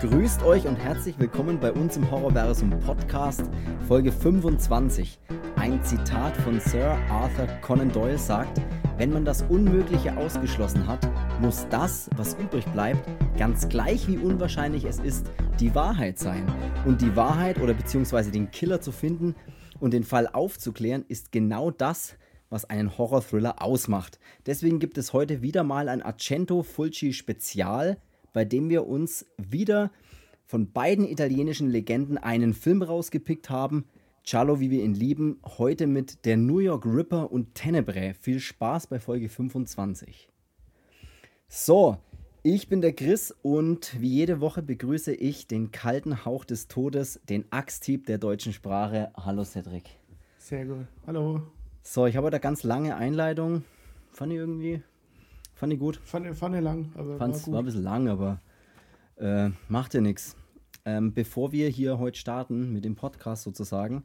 Grüßt euch und herzlich willkommen bei uns im Horrorversum Podcast, Folge 25. Ein Zitat von Sir Arthur Conan Doyle sagt, wenn man das Unmögliche ausgeschlossen hat, muss das, was übrig bleibt, ganz gleich wie unwahrscheinlich es ist, die Wahrheit sein. Und die Wahrheit oder beziehungsweise den Killer zu finden und den Fall aufzuklären, ist genau das, was einen Horror-Thriller ausmacht. Deswegen gibt es heute wieder mal ein Argento Fulci Spezial bei dem wir uns wieder von beiden italienischen Legenden einen Film rausgepickt haben. Cialo, wie wir ihn lieben, heute mit der New York Ripper und Tenebrae. Viel Spaß bei Folge 25. So, ich bin der Chris und wie jede Woche begrüße ich den kalten Hauch des Todes, den Axthieb der deutschen Sprache. Hallo Cedric. Sehr gut. Hallo. So, ich habe eine ganz lange Einleitung. Fand ich irgendwie Fand ich gut. Fand, fand ich lang, aber Fand's, war, gut. war ein bisschen lang, aber äh, macht ja nichts. Ähm, bevor wir hier heute starten mit dem Podcast sozusagen,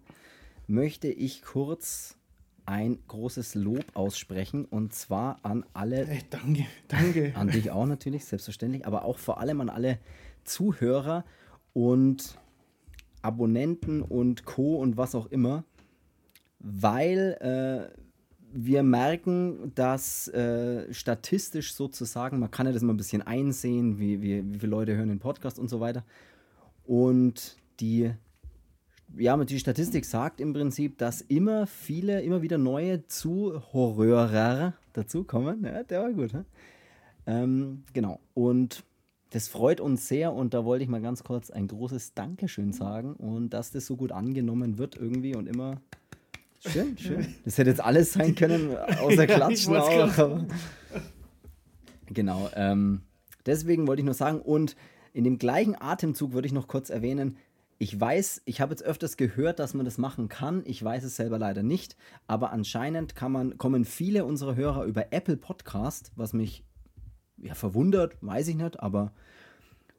möchte ich kurz ein großes Lob aussprechen und zwar an alle. Hey, danke, danke. An dich auch natürlich, selbstverständlich, aber auch vor allem an alle Zuhörer und Abonnenten und Co. und was auch immer, weil äh, wir merken, dass äh, statistisch sozusagen, man kann ja das mal ein bisschen einsehen, wie, wie, wie viele Leute hören den Podcast und so weiter. Und die, ja, die Statistik sagt im Prinzip, dass immer viele, immer wieder neue Zuhörer dazukommen. Ja, der war gut. Ne? Ähm, genau. Und das freut uns sehr und da wollte ich mal ganz kurz ein großes Dankeschön sagen und dass das so gut angenommen wird irgendwie und immer Schön, schön. Das hätte jetzt alles sein können, außer Klatschen auch. genau. Ähm, deswegen wollte ich nur sagen, und in dem gleichen Atemzug würde ich noch kurz erwähnen, ich weiß, ich habe jetzt öfters gehört, dass man das machen kann. Ich weiß es selber leider nicht. Aber anscheinend kann man, kommen viele unserer Hörer über Apple Podcast, was mich ja, verwundert, weiß ich nicht, aber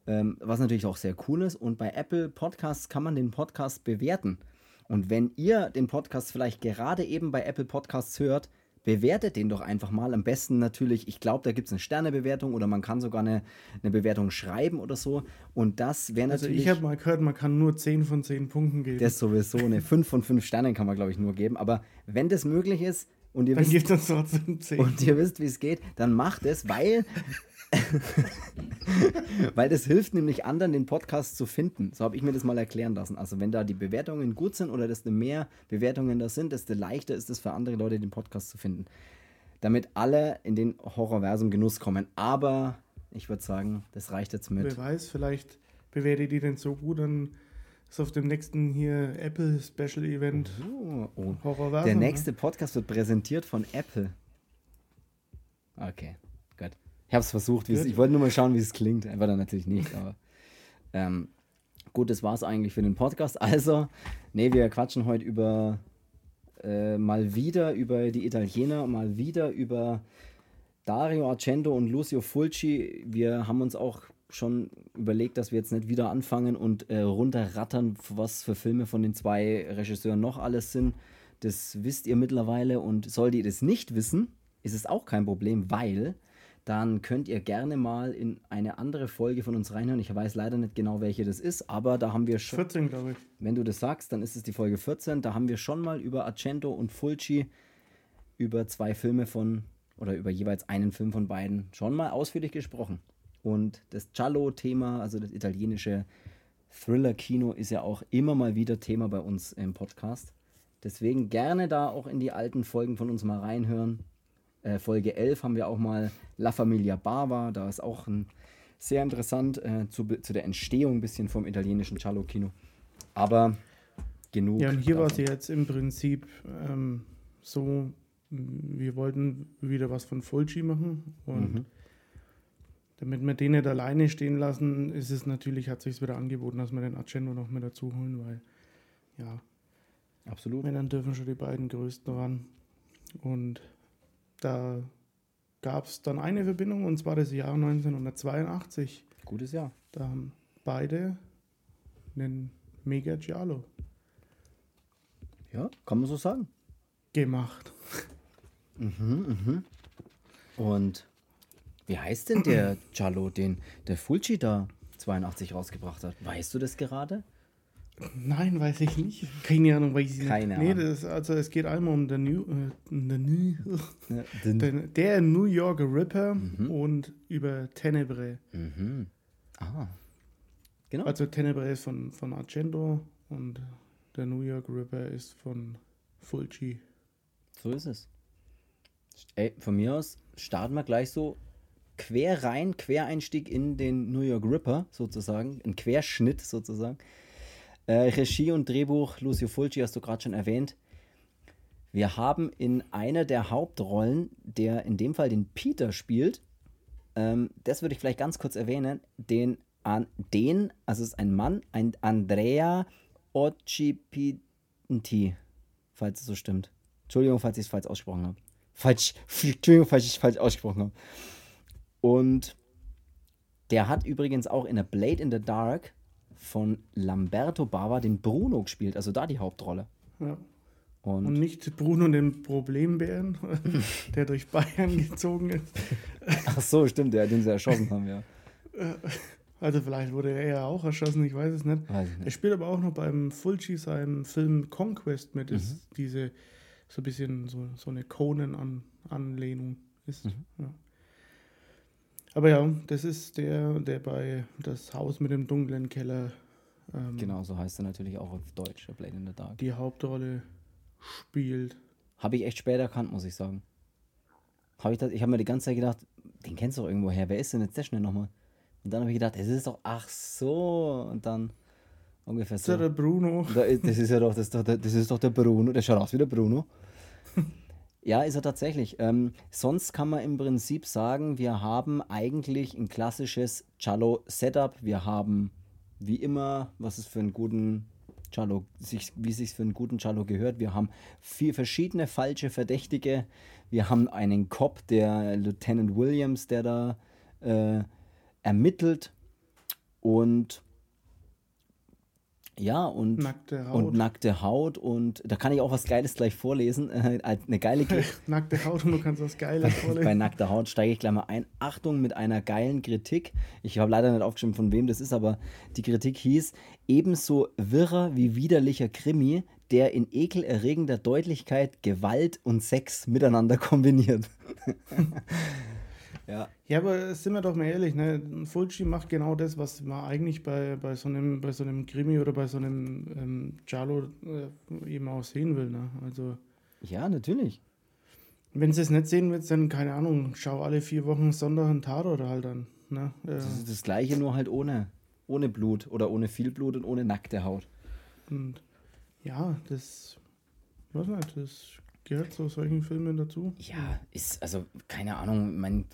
ähm, was natürlich auch sehr cool ist. Und bei Apple Podcasts kann man den Podcast bewerten. Und wenn ihr den Podcast vielleicht gerade eben bei Apple Podcasts hört, bewertet den doch einfach mal. Am besten natürlich, ich glaube, da gibt es eine Sternebewertung oder man kann sogar eine, eine Bewertung schreiben oder so. Und das wäre natürlich. Also ich habe mal gehört, man kann nur 10 von 10 Punkten geben. Das sowieso, eine 5 von 5 Sternen kann man, glaube ich, nur geben. Aber wenn das möglich ist und ihr wisst, uns trotzdem 10. Und ihr wisst, wie es geht, dann macht es, weil Weil das hilft nämlich anderen, den Podcast zu finden. So habe ich mir das mal erklären lassen. Also wenn da die Bewertungen gut sind oder desto mehr Bewertungen da sind, desto leichter ist es für andere Leute, den Podcast zu finden. Damit alle in den Horrorversum Genuss kommen. Aber ich würde sagen, das reicht jetzt mit. Wer weiß, vielleicht bewertet die denn so gut, dann ist auf dem nächsten hier Apple Special Event oh, oh. Horrorversum. Der nächste Podcast wird präsentiert von Apple. Okay. Ich habe es versucht. Ich wollte nur mal schauen, wie es klingt. War dann natürlich nicht. Aber ähm, gut, das war es eigentlich für den Podcast. Also, nee, wir quatschen heute über äh, mal wieder über die Italiener, mal wieder über Dario Argento und Lucio Fulci. Wir haben uns auch schon überlegt, dass wir jetzt nicht wieder anfangen und äh, runterrattern, was für Filme von den zwei Regisseuren noch alles sind. Das wisst ihr mittlerweile und solltet ihr das nicht wissen, ist es auch kein Problem, weil dann könnt ihr gerne mal in eine andere Folge von uns reinhören. Ich weiß leider nicht genau, welche das ist, aber da haben wir schon. 14, glaube ich. Wenn du das sagst, dann ist es die Folge 14. Da haben wir schon mal über Argento und Fulci, über zwei Filme von, oder über jeweils einen Film von beiden, schon mal ausführlich gesprochen. Und das Giallo-Thema, also das italienische Thriller-Kino, ist ja auch immer mal wieder Thema bei uns im Podcast. Deswegen gerne da auch in die alten Folgen von uns mal reinhören. Äh, Folge 11 haben wir auch mal La Familia Bava. Da ist auch ein sehr interessant äh, zu, zu der Entstehung ein bisschen vom italienischen Giallo-Kino. Aber genug. Ja, und hier war es jetzt im Prinzip ähm, so, wir wollten wieder was von Fulci machen und mhm. damit wir den nicht alleine stehen lassen, ist es natürlich, hat sich wieder angeboten, dass wir den Argento noch mit dazu holen, weil ja, absolut. Wenn dann dürfen schon die beiden größten ran und da gab es dann eine Verbindung und zwar das Jahr 1982. Gutes Jahr. Da haben beide einen Mega Giallo. Ja, kann man so sagen. Gemacht. Mhm, mhm. Und wie heißt denn der Giallo, den der Fulci da 82 rausgebracht hat. Weißt du das gerade? Nein, weiß ich nicht. Keine Ahnung, weiß ich nicht. Keine nee, Ahnung. das, also es geht einmal um den New, äh, den New, Ja, den- den, der New York Ripper und über Tenebrae. Mhm. Ah. Genau. Also Tenebrae ist von, von Argento und der New York Ripper ist von Fulci. So ist es. Ey, von mir aus starten wir gleich so quer rein, Quereinstieg in den New York Ripper sozusagen, ein Querschnitt sozusagen. Äh, Regie und Drehbuch, Lucio Fulci hast du gerade schon erwähnt. Wir haben in einer der Hauptrollen, der in dem Fall den Peter spielt, ähm, das würde ich vielleicht ganz kurz erwähnen, den, an, den, also es ist ein Mann, ein Andrea Occhipinti, falls es so stimmt. Entschuldigung, falls ich es falsch ausgesprochen habe. Falsch, Entschuldigung, falls ich es falsch ausgesprochen habe. Und der hat übrigens auch in der Blade in the Dark von Lamberto Bava den Bruno gespielt, also da die Hauptrolle. Ja. Und, Und nicht Bruno den Problembären, der durch Bayern gezogen ist. ach so, stimmt, der, den sie erschossen haben, ja. Also vielleicht wurde er ja auch erschossen, ich weiß es nicht. Weiß ich Er nicht. spielt aber auch noch beim Fulci seinem Film Conquest mit, ist Mhm. diese so ein bisschen so, so eine Conan-Anlehnung ist. Mhm. Ja. Aber ja, das ist der, der bei das Haus mit dem dunklen Keller ähm, Genau, so heißt er natürlich auch auf Deutsch, der Blade in the Dark. die Hauptrolle spielt. Habe ich echt spät erkannt, muss ich sagen. Hab ich das, ich habe mir die ganze Zeit gedacht, den kennst du doch irgendwo her. Wer ist denn jetzt der schnell nochmal? Und dann habe ich gedacht, es ist doch, ach so. Und dann ungefähr Das ist ja so. der Bruno. Da das ist ja doch, das das ist doch der Bruno. Der schaut aus wie der Bruno. Ja, ist er tatsächlich. Ähm, sonst kann man im Prinzip sagen, wir haben eigentlich ein klassisches Cello-Setup. Wir haben wie immer, was es für einen guten Cello, sich, wie sich für einen guten Cello gehört. Wir haben vier verschiedene falsche Verdächtige. Wir haben einen Cop, der Lieutenant Williams, der da äh, ermittelt. Und ja, und Nackte Haut. und nackte Haut und da kann ich auch was Geiles gleich vorlesen. Äh, eine geile Kri- Nackte Haut und du kannst was Geiles bei vorlesen. nackter Haut steige ich gleich mal ein. Achtung mit einer geilen Kritik. Ich habe leider nicht aufgeschrieben, von wem das ist, aber die Kritik hieß: ebenso wirrer wie widerlicher Krimi, der in ekelerregender Deutlichkeit Gewalt und Sex miteinander kombiniert. Ja, Ja, aber sind wir doch mal ehrlich, ne? Fulci macht genau das, was man eigentlich bei, bei, so, einem, bei so einem Krimi oder bei so einem ähm, Giallo äh, eben auch sehen will. Ne? Also, ja, natürlich. wenn sie es nicht sehen willst, dann keine Ahnung, schau alle vier Wochen Sonntag einen Tatort halt an. Ne? Äh, Das ist das Gleiche, nur halt ohne, ohne Blut oder ohne viel Blut und ohne nackte Haut. und ja, das, weiß nicht, das gehört zu solchen Filmen dazu. Ja, ist, also, keine Ahnung, mein.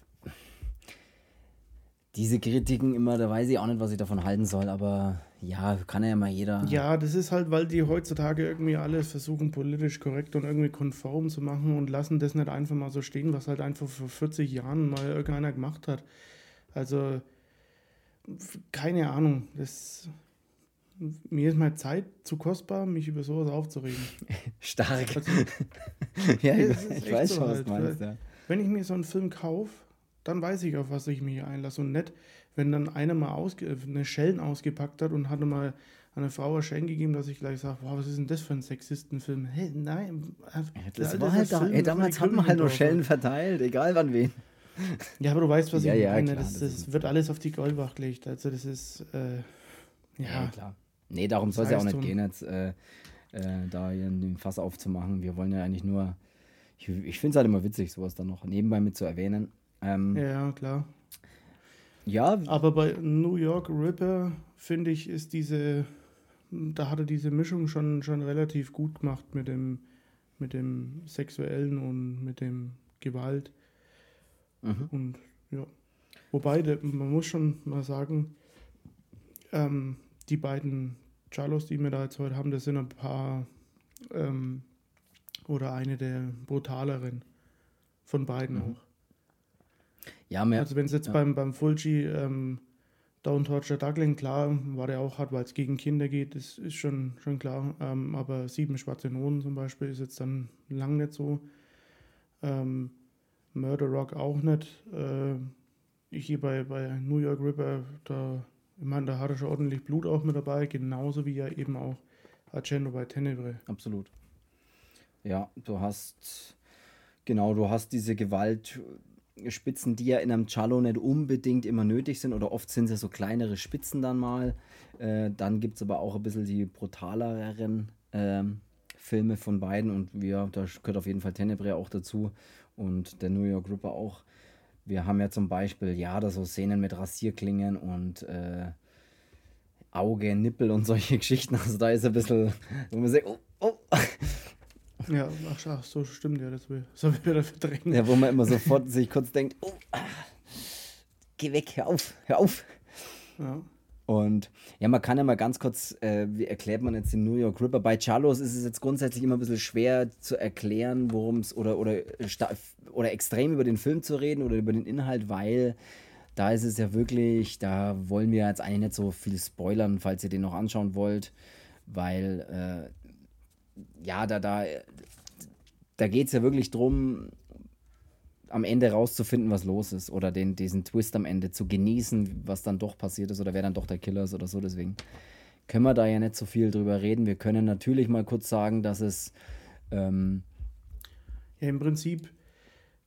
Diese Kritiken immer, da weiß ich auch nicht, was ich davon halten soll, aber ja, kann ja mal jeder. Ja, das ist halt, weil die heutzutage irgendwie alles versuchen, politisch korrekt und irgendwie konform zu machen und lassen das nicht einfach mal so stehen, was halt einfach vor 40 Jahren mal irgendeiner gemacht hat. Also, keine Ahnung. Das, mir ist mal Zeit zu kostbar, mich über sowas aufzuregen. Stark. Also, ja, ich, weiß so schon, was halt, du meinst, ja. wenn ich mir so einen Film kaufe, dann weiß ich, auf was ich mich hier einlasse. Und nicht, wenn dann einer mal ausge eine Schellen ausgepackt hat und hatte mal eine Frau ein Schenk gegeben, dass ich gleich sage, wow, was ist denn das für ein Sexistenfilm? Hey, nein. äh, Das Alter, war halt da, ey, das damals hat man halt nur Schellen verteilt, egal wann wen. Ja, aber du weißt, was Ja, ich ja, meine. klar, das, das das, wird alles auf die Goldwacht gelegt. Also das ist, äh, ja, klar. Nee, darum soll es ja auch nicht gehen, jetzt äh, äh, da hier den Fass aufzumachen. Wir wollen ja eigentlich nur. Ich, ich finde es halt immer witzig, sowas dann noch nebenbei mit zu erwähnen. Ähm, ja. klar. ja, Aber bei New York Ripper, finde ich, ist diese, da hat er diese Mischung schon, schon relativ gut gemacht mit dem, mit dem Sexuellen und mit dem Gewalt. Mhm. Und ja. Wobei, man muss schon mal sagen, ähm, die beiden Charlos, die wir da jetzt heute haben, das sind ein paar ähm, oder eine der brutaleren von beiden Mhm. auch. Ja, mehr, Also wenn es jetzt ja. beim, beim Fulci ähm, Don't Torture Duckling, klar, war der auch hart, weil es gegen Kinder geht, das ist schon, schon klar. Ähm, aber Sieben Schwarze Noten zum Beispiel ist jetzt dann lang nicht so. Ähm, Murder Rock auch nicht. Äh, hier bei, bei New York Ripper, da ich meine, da hat er schon ordentlich Blut auch mit dabei, genauso wie ja eben auch Argento bei Tenebre. Absolut. Ja, du hast, genau, du hast diese Gewaltspitzen, die ja in einem Cello nicht unbedingt immer nötig sind oder oft sind es ja so kleinere Spitzen dann mal. Äh, dann gibt es aber auch ein bisschen die brutaleren ähm, Filme von beiden und wir, da gehört auf jeden Fall Tenebre auch dazu und der New York Ripper auch. Wir haben ja zum Beispiel, ja, da so Szenen mit Rasierklingen und äh, Auge, Nippel und solche Geschichten. Also da ist ein bisschen, wo man sagt, oh, oh. Ja, ach, ach so, stimmt ja, das, das habe ich wieder verdrängt. Ja, wo man immer sofort sich kurz denkt, oh, ah, geh weg, hör auf, hör auf. Ja. Und ja, man kann ja mal ganz kurz, äh, wie erklärt man jetzt den New York Ripper? Bei Charlos ist es jetzt grundsätzlich immer ein bisschen schwer zu erklären, worum es oder, oder, oder extrem über den Film zu reden oder über den Inhalt, weil da ist es ja wirklich, da wollen wir jetzt eigentlich nicht so viel spoilern, falls ihr den noch anschauen wollt, weil äh, ja, da, da, da geht es ja wirklich drum, am Ende rauszufinden, was los ist oder den, diesen Twist am Ende zu genießen, was dann doch passiert ist oder wer dann doch der Killer ist oder so. Deswegen können wir da ja nicht so viel drüber reden. Wir können natürlich mal kurz sagen, dass es. Ähm ja, im Prinzip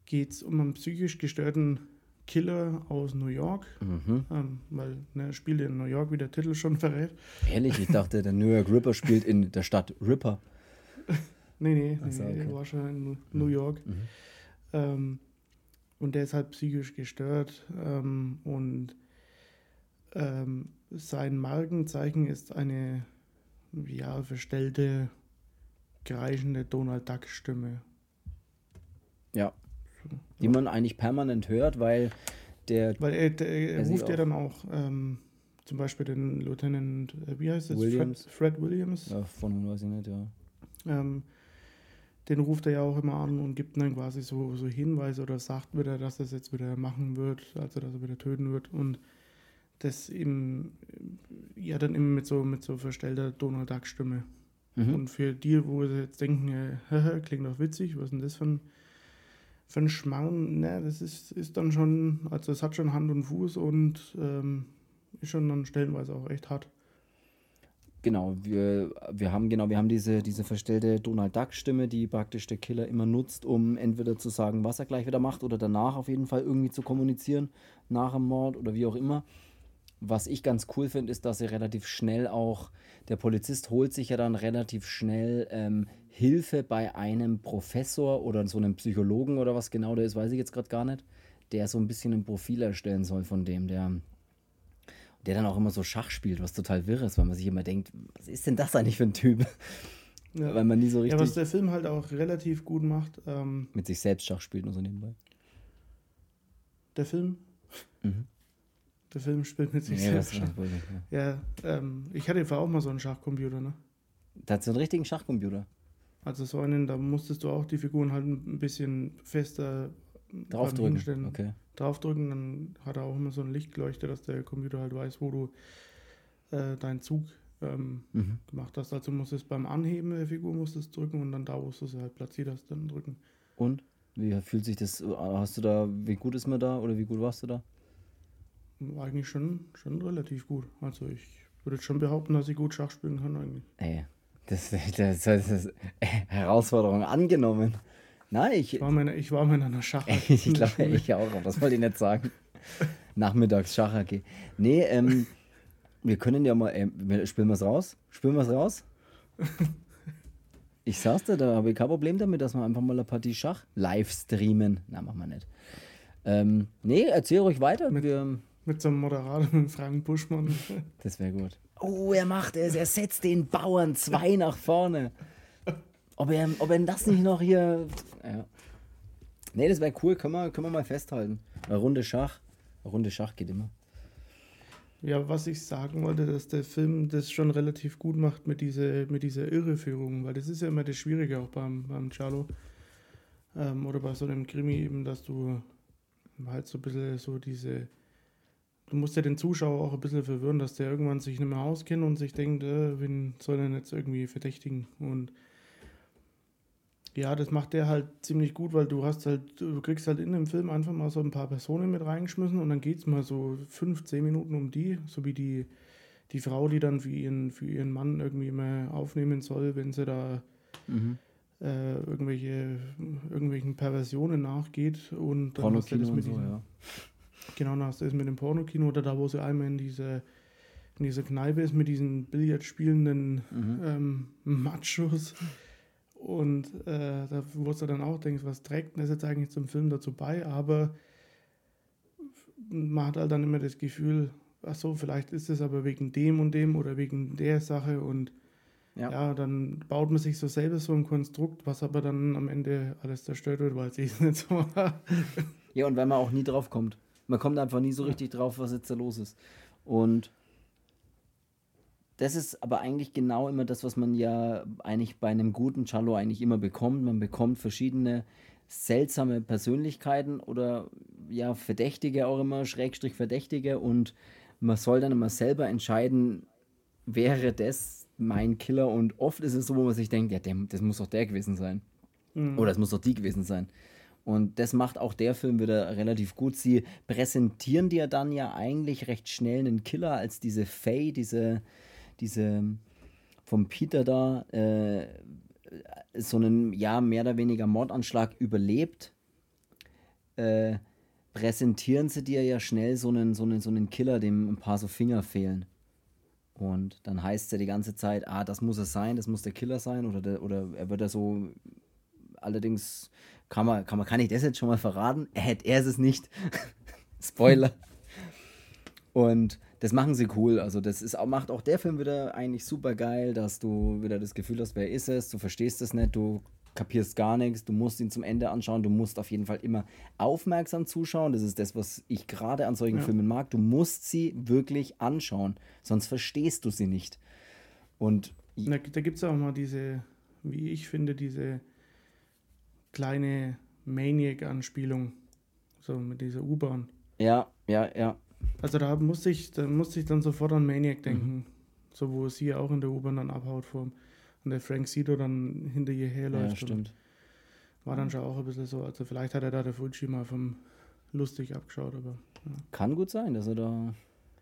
geht es um einen psychisch gestörten Killer aus New York, mhm. ähm, weil ne, er spielt in New York, wie der Titel schon verrät. Ehrlich, ich dachte, der New York Ripper spielt in der Stadt Ripper. nee, nee, nee, okay. er war schon in New York. Mhm. Ähm, und der ist halt psychisch gestört ähm, und ähm, sein Markenzeichen ist eine ja, verstellte, kreischende Donald Duck Stimme. Ja. Die man eigentlich permanent hört, weil der. Weil er, der, er ruft ja dann auch ähm, zum Beispiel den Lieutenant, äh, wie heißt das? Williams. Fred, Fred Williams. Ja, von weiß ich nicht, ja. Ähm, den ruft er ja auch immer an und gibt dann quasi so, so Hinweise oder sagt wieder, dass er es jetzt wieder machen wird, also dass er wieder töten wird und das eben, ja dann immer mit so, mit so verstellter Donald Duck Stimme. Mhm. Und für die, wo sie jetzt denken, äh, klingt doch witzig, was ist denn das für ein, für ein Schmarrn, ne, das ist, ist dann schon, also es hat schon Hand und Fuß und ähm, ist schon dann stellenweise auch echt hart. Genau, wir, wir haben genau, wir haben diese, diese verstellte Donald Duck-Stimme, die praktisch der Killer immer nutzt, um entweder zu sagen, was er gleich wieder macht oder danach auf jeden Fall irgendwie zu kommunizieren, nach dem Mord oder wie auch immer. Was ich ganz cool finde, ist, dass er relativ schnell auch, der Polizist holt sich ja dann relativ schnell ähm, Hilfe bei einem Professor oder so einem Psychologen oder was genau der ist, weiß ich jetzt gerade gar nicht, der so ein bisschen ein Profil erstellen soll von dem, der der dann auch immer so Schach spielt, was total wirr ist, weil man sich immer denkt, was ist denn das eigentlich für ein Typ? Ja. Weil man nie so richtig. Ja, was der Film halt auch relativ gut macht. Ähm, mit sich selbst Schach spielt und so nebenbei. Der Film? Mhm. Der Film spielt mit sich nee, selbst Schach. Ja, ja ähm, ich hatte vorher auch mal so einen Schachcomputer, ne? Da hat so einen richtigen Schachcomputer. Also so einen, da musstest du auch die Figuren halt ein bisschen fester draufdrücken. Okay draufdrücken, dann hat er auch immer so ein Licht geleuchtet, dass der Computer halt weiß, wo du äh, deinen Zug ähm, mhm. gemacht hast. Also musst du es beim Anheben der Figur musst es drücken und dann da, wo du sie halt platziert hast, dann drücken. Und? Wie fühlt sich das, hast du da, wie gut ist man da oder wie gut warst du da? Eigentlich schon, schon relativ gut. Also ich würde schon behaupten, dass ich gut Schach spielen kann eigentlich. Ey, das, das, das ist Herausforderung angenommen. Nein, ich, ich war mal, ich war mal in einer Schach. ich glaube, ich auch, aber das wollte ich nicht sagen. Nachmittags Schach AG. Nee, ähm, wir können ja mal, äh, spielen wir es raus? Spielen wir es raus? Ich sag's dir, da habe ich kein Problem damit, dass wir einfach mal eine Partie Schach live streamen. Na, machen wir nicht. Ähm, nee, erzähl ruhig weiter. Mit, wir, mit so einem Moderator, mit Frank Buschmann. Das wäre gut. Oh, er macht es, er setzt den Bauern zwei nach vorne. Ob er, ob er das nicht noch hier. Ja. Nee, das wäre cool, können wir, können wir mal festhalten. Eine Runde Schach. Eine Runde Schach geht immer. Ja, was ich sagen wollte, dass der Film das schon relativ gut macht mit dieser, mit dieser Irreführung, weil das ist ja immer das Schwierige auch beim, beim Charlo ähm, oder bei so einem Krimi eben, dass du halt so ein bisschen so diese, du musst ja den Zuschauer auch ein bisschen verwirren, dass der irgendwann sich nicht mehr auskennt und sich denkt, äh, wen soll er jetzt irgendwie verdächtigen und Ja, das macht der halt ziemlich gut, weil du hast halt, du kriegst halt in dem Film einfach mal so ein paar Personen mit reingeschmissen und dann geht es mal so fünf, zehn Minuten um die, so wie die, die Frau, die dann für ihren, für ihren Mann irgendwie mal aufnehmen soll, wenn sie da mhm. äh, irgendwelche, irgendwelchen Perversionen nachgeht und dann hast du das mit so, diesem, ja. Genau, dann hast du das mit dem Pornokino oder da, wo sie einmal in diese in dieser Kneipe ist mit diesen Billard spielenden mhm. ähm, Machos. Und äh, da wurdest du dann auch denkst, was trägt das jetzt eigentlich zum Film dazu bei? Aber man hat halt dann immer das Gefühl, ach so, vielleicht ist es aber wegen dem und dem oder wegen der Sache und ja. ja. dann baut man sich so selber so ein Konstrukt, was aber dann am Ende alles zerstört wird, weil es eh nicht so war. Ja, und wenn man auch nie drauf kommt. Man kommt einfach nie so richtig drauf, was jetzt da los ist. Und das ist aber eigentlich genau immer das, was man ja eigentlich bei einem guten Cello eigentlich immer bekommt. Man bekommt verschiedene seltsame Persönlichkeiten oder ja, Verdächtige auch immer, Schrägstrich Verdächtige und man soll dann immer selber entscheiden, wäre das mein Killer und oft ist es so, wo man sich denkt, ja, das muss doch der gewesen sein. Mhm. Oder es muss doch die gewesen sein. Und das macht auch der Film wieder relativ gut. Sie präsentieren dir dann ja eigentlich recht schnell einen Killer als diese Faye, diese, diese vom Peter da äh, so einen, ja, mehr oder weniger Mordanschlag überlebt, äh, präsentieren sie dir ja schnell so einen, so, einen, so einen Killer, dem ein paar so Finger fehlen. Und dann heißt es ja die ganze Zeit, ah, das muss es sein, das muss der Killer sein, oder, der, oder er wird ja so, allerdings kann man, kann man, kann ich das jetzt schon mal verraten? Er, hätte er ist es nicht. Spoiler. Und das machen sie cool. Also das ist, macht auch der Film wieder eigentlich super geil, dass du wieder das Gefühl hast, wer ist es, du verstehst es nicht, du kapierst gar nichts, du musst ihn zum Ende anschauen, du musst auf jeden Fall immer aufmerksam zuschauen. Das ist das, was ich gerade an solchen ja. Filmen mag. Du musst sie wirklich anschauen, sonst verstehst du sie nicht. Und da, da gibt es auch mal diese, wie ich finde, diese kleine Maniac-Anspielung, so mit dieser U-Bahn. Ja, ja, ja. Also da musste ich, da musste ich dann sofort an Maniac denken. Mhm. So wo sie auch in der U-Bahn dann abhaut vor und der Frank Sido dann hinter ihr herläuft. Ja, stimmt. War dann schon auch ein bisschen so, also vielleicht hat er da der Fuji mal vom lustig abgeschaut, aber. Ja. Kann gut sein, dass er da.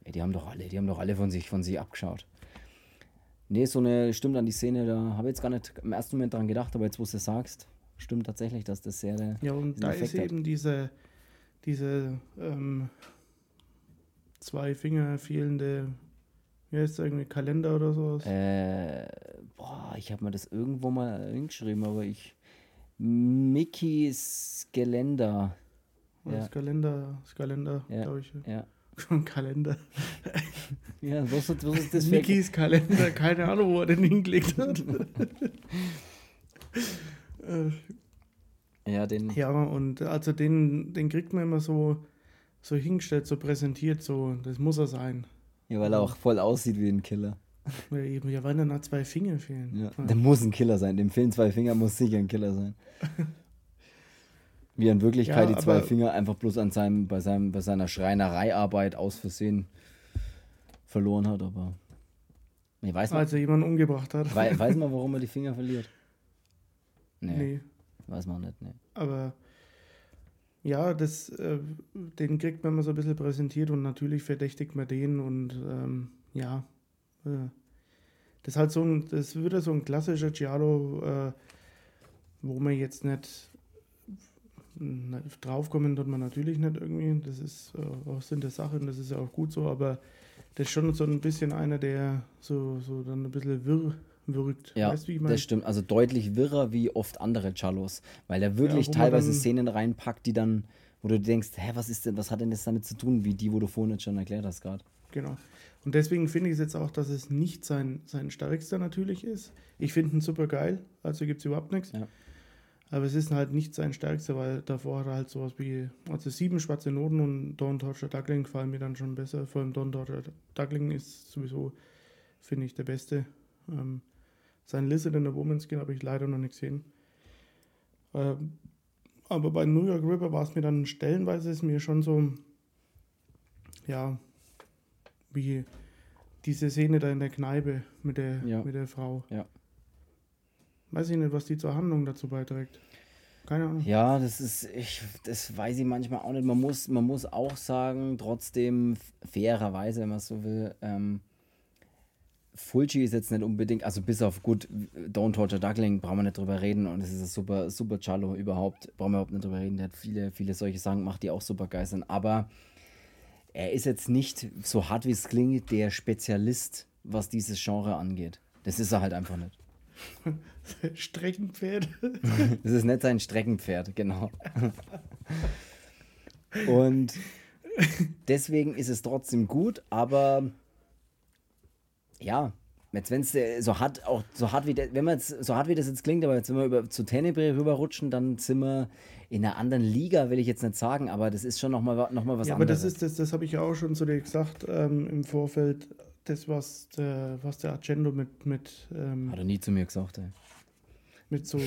Ey, die haben doch alle, die haben doch alle von sich von sie abgeschaut. Nee, so eine, stimmt an die Szene, da habe ich jetzt gar nicht im ersten Moment dran gedacht, aber jetzt, wo du es sagst, stimmt tatsächlich, dass das sehr. Ja, und da Effekt ist eben hat. diese, diese ähm, zwei Finger fehlende, wie heißt das irgendwie, Kalender oder sowas? Äh, boah, ich habe mir das irgendwo mal hingeschrieben, aber ich. Mickys Geländer. Ja. Skalender, Skalender, ja. glaube ich. Ja. Schon Kalender. ja, was, ist, was ist das Mickys Kalender, keine Ahnung, wo er den hingelegt hat. ja, den. Ja, und also den, den kriegt man immer so so hingestellt, so präsentiert, so, das muss er sein. Ja, weil er auch voll aussieht wie ein Killer. Ja, eben, ja, weil dann noch zwei Finger fehlen. Ja, ja. Der muss ein Killer sein. Dem fehlen zwei Finger, muss sicher ein Killer sein. Wie in Wirklichkeit ja, die zwei Finger einfach bloß an seinem, bei, seinem, bei seiner Schreinereiarbeit aus Versehen verloren hat, aber. Nee, weiß man, Als er jemanden umgebracht hat. Weiß, weiß man, warum er die Finger verliert? Nee. nee. Weiß man nicht, nee. Aber ja, das, äh, den kriegt man immer so ein bisschen präsentiert und natürlich verdächtigt man den und ähm, ja, äh, das ist halt so ein, das wird so ein klassischer Giallo, äh, wo man jetzt nicht draufkommen tut man natürlich nicht irgendwie, das ist äh, auch Sinn der Sache und das ist ja auch gut so, aber das ist schon so ein bisschen einer, der so, so dann ein bisschen wirr wirkt. Ja, weißt, ich mein? das stimmt. Also deutlich wirrer wie oft andere Cellos, weil er wirklich ja, teilweise Szenen reinpackt, die dann, wo du denkst, hä, was ist denn, was hat denn das damit zu tun, wie die, wo du vorhin jetzt schon erklärt hast gerade. Genau. Und deswegen finde ich es jetzt auch, dass es nicht sein, sein stärkster natürlich ist. Ich finde ihn super geil, also gibt es überhaupt nichts. Ja. Aber es ist halt nicht sein stärkster, weil davor hat er halt sowas wie, also sieben schwarze Noten und Don Torture Duckling gefallen mir dann schon besser. Vor allem Don Torture Duckling ist sowieso, finde ich, der beste. Ähm, sein Lizard in der Woman's Skin habe ich leider noch nicht gesehen. Äh, aber bei New York River war es mir dann stellenweise ist mir schon so, ja, wie diese Szene da in der Kneipe mit der, ja. mit der Frau. Ja. weiß ich nicht, was die zur Handlung dazu beiträgt. Keine Ahnung. Ja, das ist, ich, das weiß ich manchmal auch nicht. Man muss, man muss auch sagen, trotzdem fairerweise, wenn man es so will, ähm, Fulci ist jetzt nicht unbedingt, also bis auf gut, Don't Torture Duckling brauchen wir nicht drüber reden und es ist ein super, super Cello überhaupt, brauchen wir überhaupt nicht drüber reden. Der hat viele, viele solche Sachen gemacht, die auch super geil sind, aber er ist jetzt nicht so hart wie es klingt, der Spezialist, was dieses Genre angeht. Das ist er halt einfach nicht. Streckenpferd. Das ist nicht sein Streckenpferd, genau. Und deswegen ist es trotzdem gut, aber ja, jetzt wenn es so hart auch so hart wie der, wenn man jetzt so hart wie das jetzt klingt, aber jetzt wenn wir über zu Tenebre rüberrutschen, dann sind wir in einer anderen Liga, will ich jetzt nicht sagen, aber das ist schon nochmal noch mal was ja, anderes. Aber das ist das, das habe ich ja auch schon zu dir gesagt ähm, im Vorfeld. Das, was der, was der Agendo mit, mit ähm, Hat er nie zu mir gesagt, ey. mit so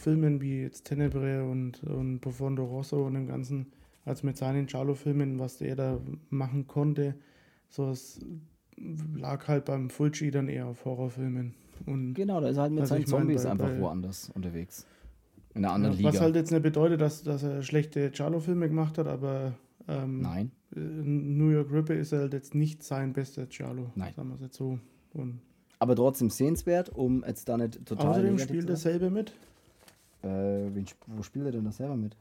Filmen wie jetzt Tenebre und, und Profondo Rosso und dem ganzen, also mit seinen Giallo-Filmen, was der da machen konnte, so es lag halt beim Fulci dann eher auf Horrorfilmen. Und Genau, da ist er halt mit seinen mein, Zombies bei- einfach bei- woanders unterwegs. In einer anderen ja, Liga. was halt jetzt nicht bedeutet, dass, dass er schlechte Giallo-Filme gemacht hat, aber ähm, Nein. äh, New York Ripper ist halt jetzt nicht sein bester Giallo. Nein. Sagen wir es jetzt so. Und Aber trotzdem sehenswert, um jetzt da nicht total. außerdem spielt zu er selber mit. Äh, wen, wo spielt er denn das selber mit?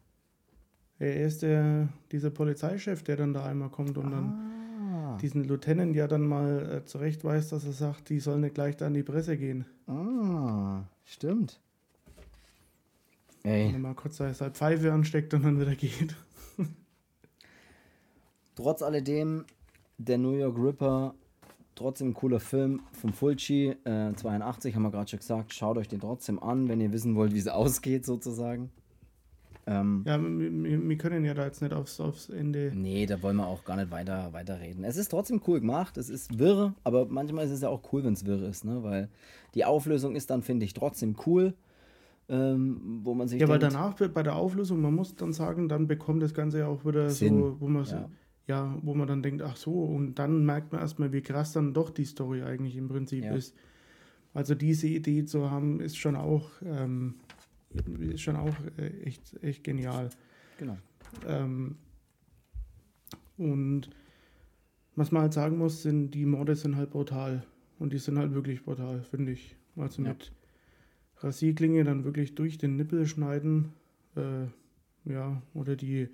Er ist der, dieser Polizeichef, der dann da einmal kommt und dann Ah, diesen Lieutenant ja dann mal äh, zurechtweist, dass er sagt, die sollen nicht gleich da an die Presse gehen. ah, stimmt. Ey, dann mal kurz seine Pfeife ansteckt und dann wieder geht. trotz alledem, der New York Ripper, trotzdem ein cooler Film vom Fulci, äh, 82, haben wir gerade schon gesagt. Schaut euch den trotzdem an, wenn ihr wissen wollt, wie es ausgeht, sozusagen. Ähm, Ja, wir, können ja da jetzt nicht aufs, aufs Ende. Nee, da wollen wir auch gar nicht weiter, weiter reden. Es ist trotzdem cool gemacht, es ist wirr, aber manchmal ist es ja auch cool, wenn es wirr ist, ne? Weil die Auflösung ist dann, finde ich, trotzdem cool. Ähm, wo man sich Ja, weil danach bei der Auflösung, man muss dann sagen, dann bekommt das Ganze ja auch wieder Sinn, so, wo man ja. ja. wo man dann denkt, ach so, und dann merkt man erstmal, wie krass dann doch die Story eigentlich im Prinzip Ja. ist. Also diese Idee zu haben, ist schon auch, ähm, ist schon auch äh, echt, echt genial. Genau. Ähm, und was man halt sagen muss, sind die Morde sind halt brutal. Und die sind halt wirklich brutal, finde ich. Also Ja. mit Rasierklinge dann wirklich durch den Nippel schneiden. Äh, ja, oder die,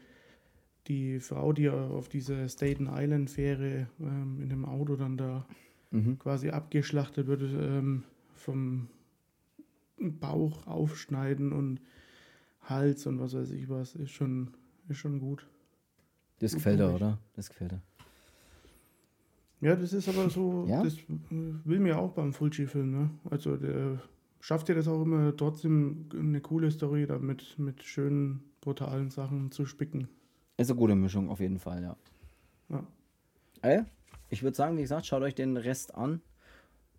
die Frau, die auf dieser Staten Island Fähre ähm, in dem Auto dann da Mhm. quasi abgeschlachtet wird, ähm, vom Bauch aufschneiden und Hals und was weiß ich was, ist schon, ist schon gut. Das gefällt dir, durch. oder? Das gefällt dir. Ja, das ist aber so, Ja? das will mir auch beim Fulci-Film, ne? Also der schafft ja das auch immer trotzdem eine coole Story da mit, schönen, brutalen Sachen zu spicken. Ist eine gute Mischung, auf jeden Fall, ja. Ja. Äh, ich würde sagen, wie gesagt, schaut euch den Rest an.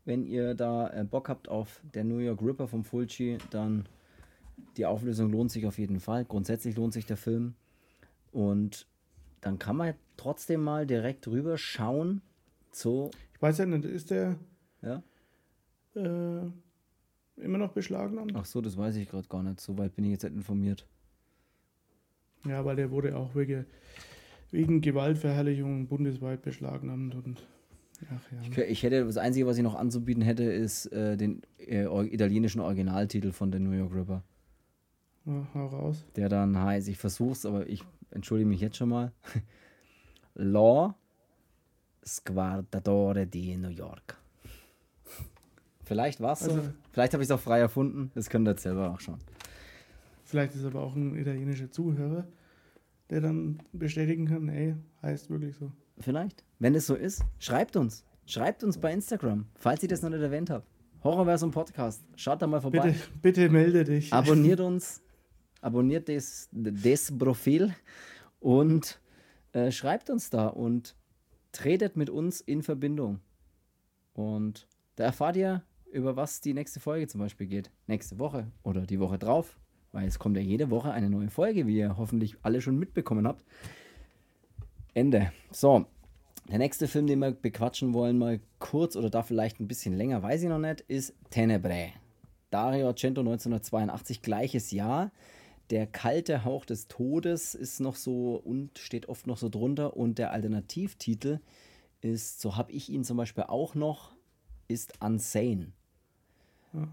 Wenn ihr da äh, Bock habt auf der New York Ripper vom Fulci, dann die Auflösung lohnt sich auf jeden Fall. Grundsätzlich lohnt sich der Film. Und dann kann man trotzdem mal direkt rüber schauen zu, Ich weiß ja nicht, ist der ja, äh, immer noch beschlagnahmt? ach so, das weiß ich gerade gar nicht. So weit bin ich jetzt nicht informiert. Ja, weil der wurde auch wegen, wegen Gewaltverherrlichung bundesweit beschlagnahmt und ach ja. Ich, ich hätte, das Einzige, was ich noch anzubieten hätte, ist äh, den äh, italienischen Originaltitel von der New York Ripper. ja hau raus. der dann heißt, ich versuch's, aber ich entschuldige mich jetzt schon mal. Law Squartatore di New York. Vielleicht war's so. Also- Vielleicht habe ich es auch frei erfunden. Das könnt ihr jetzt selber auch schauen. Vielleicht ist aber auch ein italienischer Zuhörer, der dann bestätigen kann, ey, heißt wirklich so. Vielleicht. Wenn es so ist, schreibt uns. Schreibt uns bei Instagram, falls ihr das noch nicht erwähnt habt. Horrorversum Podcast. Schaut da mal vorbei. Bitte, bitte melde dich. Abonniert uns. Abonniert das, das Profil und äh, schreibt uns da und tretet mit uns in Verbindung. Und da erfahrt ihr, über was die nächste Folge zum Beispiel geht. Nächste Woche oder die Woche drauf. Weil es kommt ja jede Woche eine neue Folge, wie ihr hoffentlich alle schon mitbekommen habt. Ende. So, der nächste Film, den wir bequatschen wollen, mal kurz oder da vielleicht ein bisschen länger, weiß ich noch nicht, ist Tenebre. Dario Argento 1982, gleiches Jahr. Der kalte Hauch des Todes ist noch so und steht oft noch so drunter. Und der Alternativtitel ist, so habe ich ihn zum Beispiel auch noch, ist Unsane. Ja.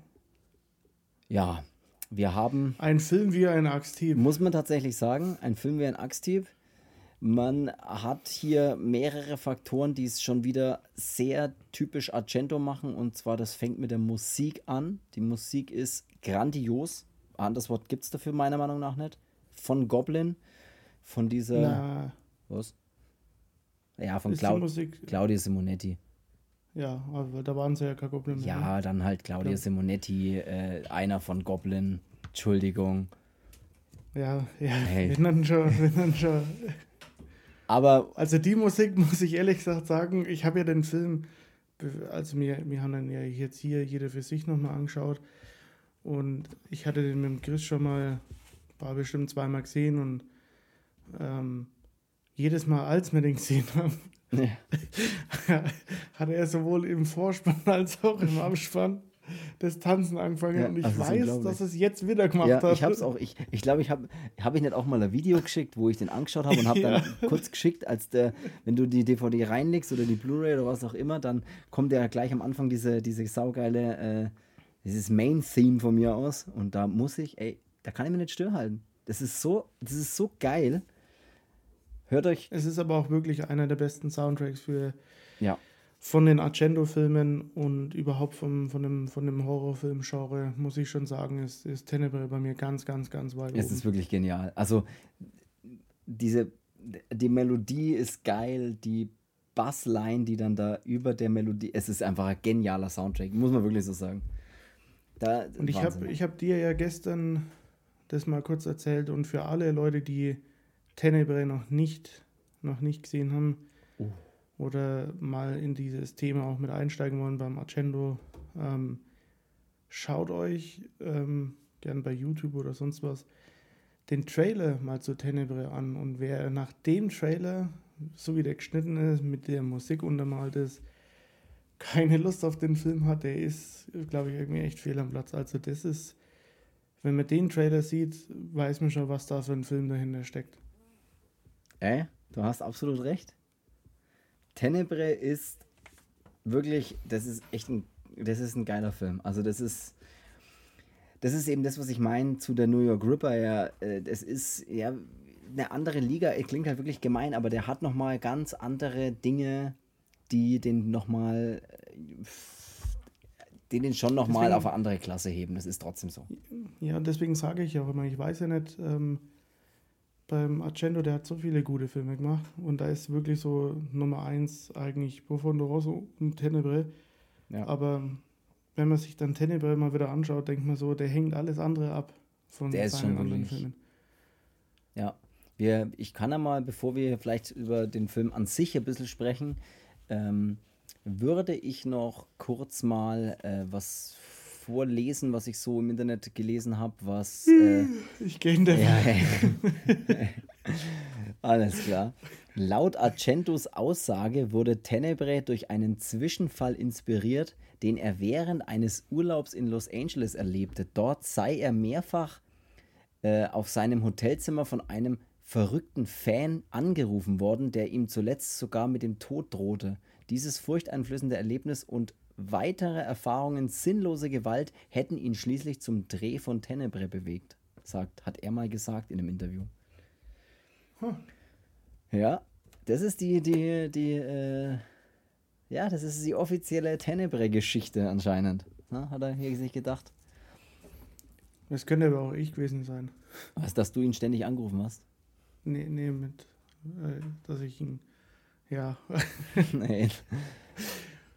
ja, wir haben. Ein Film wie ein Axthieb. Muss man tatsächlich sagen, ein Film wie ein Axthieb. Man hat hier mehrere Faktoren, die es schon wieder sehr typisch Argento machen. Und zwar, das fängt mit der Musik an. Die Musik ist grandios. Anderes Wort gibt es dafür meiner Meinung nach nicht. Von Goblin, von dieser. Na. Was? Ja, von Clau Claudia Simonetti. Ja, aber da waren sie ja kein Goblin mehr. Ja, ne? dann halt Claudia ja. Simonetti, äh, einer von Goblin. Entschuldigung. Ja, ja, hey. wenn dann schon, wenn dann schon. Aber. Also die Musik muss ich ehrlich gesagt sagen, ich habe ja den Film, also wir, wir haben dann ja jetzt hier jeder für sich nochmal angeschaut. Und ich hatte den mit dem Chris schon mal, war bestimmt zweimal gesehen und ähm, jedes Mal, als wir den gesehen haben, ja. hat er sowohl im Vorspann als auch im Abspann das Tanzen angefangen ja, und ich weiß, dass es jetzt wieder gemacht ja, hat. Ich habe es auch, ich glaube, ich, glaub, ich habe hab ich nicht auch mal ein Video geschickt, wo ich den angeschaut habe und habe ja. dann kurz geschickt, als der, wenn du die DVD reinlegst oder die Blu-ray oder was auch immer, dann kommt ja gleich am Anfang diese, diese saugeile, äh, dieses Main-Theme von mir aus und da muss ich, ey, da kann ich mir nicht stillhalten. Das ist so, das ist so geil. Hört euch. Es ist aber auch wirklich einer der besten Soundtracks für ja von den Argento-Filmen und überhaupt vom, von dem, von dem Horrorfilm-Genre, muss ich schon sagen, ist, ist Tenebrae bei mir ganz, ganz, ganz weit Es oben. ist wirklich genial. Also diese, die Melodie ist geil, die Bassline, die dann da über der Melodie, es ist einfach ein genialer Soundtrack, muss man wirklich so sagen. Da, und ich habe ich hab dir ja gestern das mal kurz erzählt und für alle Leute, die Tenebrae noch nicht, noch nicht gesehen haben, oh oder mal in dieses Thema auch mit einsteigen wollen beim Argento, ähm, schaut euch ähm, gern bei YouTube oder sonst was den Trailer mal zu Tenebre an und wer nach dem Trailer, so wie der geschnitten ist, mit der Musik untermalt ist, keine Lust auf den Film hat, der ist, glaube ich, irgendwie echt fehl am Platz. Also das ist, wenn man den Trailer sieht, weiß man schon, was da für ein Film dahinter steckt. Äh, du hast absolut recht. Tenebre ist wirklich, das ist echt ein, das ist ein geiler Film. Also das ist, das ist eben das, was ich meine zu der New York Ripper. Ja, äh, das ist ja eine andere Liga. Klingt halt wirklich gemein, aber der hat noch mal ganz andere Dinge, die den noch mal, den den schon noch deswegen, mal auf eine andere Klasse heben. Das ist trotzdem so. Ja, deswegen sage ich auch immer, ich weiß ja nicht. Ähm beim Argento, der hat so viele gute Filme gemacht und da ist wirklich so Nummer eins eigentlich Profondo Rosso und Tenebre. Ja. Aber wenn man sich dann Tenebre mal wieder anschaut, denkt man so, der hängt alles andere ab von der seinen anderen Filmen. Ja, wir, ich kann ja mal, bevor wir vielleicht über den Film an sich ein bisschen sprechen, ähm, würde ich noch kurz mal äh, was vorlesen, was ich so im Internet gelesen habe, was. Äh, ich gehe in der. Ja, Alles klar. Laut Argentos Aussage wurde Tenebre durch einen Zwischenfall inspiriert, den er während eines Urlaubs in Los Angeles erlebte. Dort sei er mehrfach äh, auf seinem Hotelzimmer von einem verrückten Fan angerufen worden, der ihm zuletzt sogar mit dem Tod drohte. Dieses furchteinflößende Erlebnis und Weitere Erfahrungen sinnloser Gewalt hätten ihn schließlich zum Dreh von Tenebre bewegt, sagt, hat er mal gesagt in einem Interview. Huh. Ja, das ist die, die, die, äh, ja, das ist die offizielle Tenebre-Geschichte anscheinend. Na, hat er hier sich gedacht. Das könnte aber auch ich gewesen sein. Was, dass du ihn ständig angerufen hast? Nee, nee, mit, äh, dass ich ihn, ja. nee.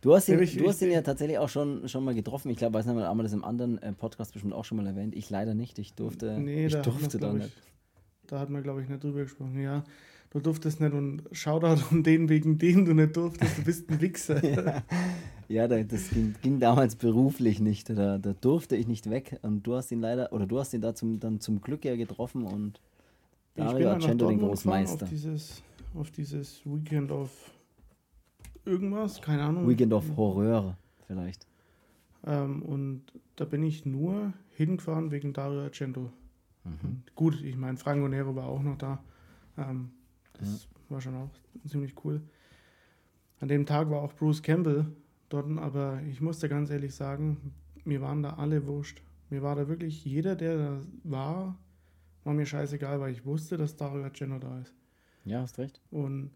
Du hast ihn, ich, du hast ihn ja tatsächlich auch schon, schon mal getroffen. Ich glaube, weiß nicht, haben wir das im anderen äh, Podcast bestimmt auch schon mal erwähnt. Ich leider nicht. Ich durfte, nee, ich da durfte da nicht. Da hat man, glaube ich, nicht drüber gesprochen. Ja, du durftest nicht und Shoutout an den, wegen dem du nicht durftest. Du bist ein Wichser. ja, ja das ging, ging, damals beruflich nicht. Da, da durfte ich nicht weg. Und du hast ihn leider, oder du hast ihn da zum, dann zum Glück ja getroffen und Dario Argento, den Großmeister. Auf dieses, auf dieses Weekend of irgendwas, keine Ahnung. Weekend of Horror vielleicht. Ähm, und da bin ich nur hingefahren wegen Dario Argento. Mhm. Gut, ich meine, Franco Nero war auch noch da. Ähm, das ja. war schon auch ziemlich cool. An dem Tag war auch Bruce Campbell dort, aber ich musste ganz ehrlich sagen, mir waren da alle wurscht. Mir war da wirklich jeder, der da war, war mir scheißegal, weil ich wusste, dass Dario Argento da ist. Ja, hast recht. Und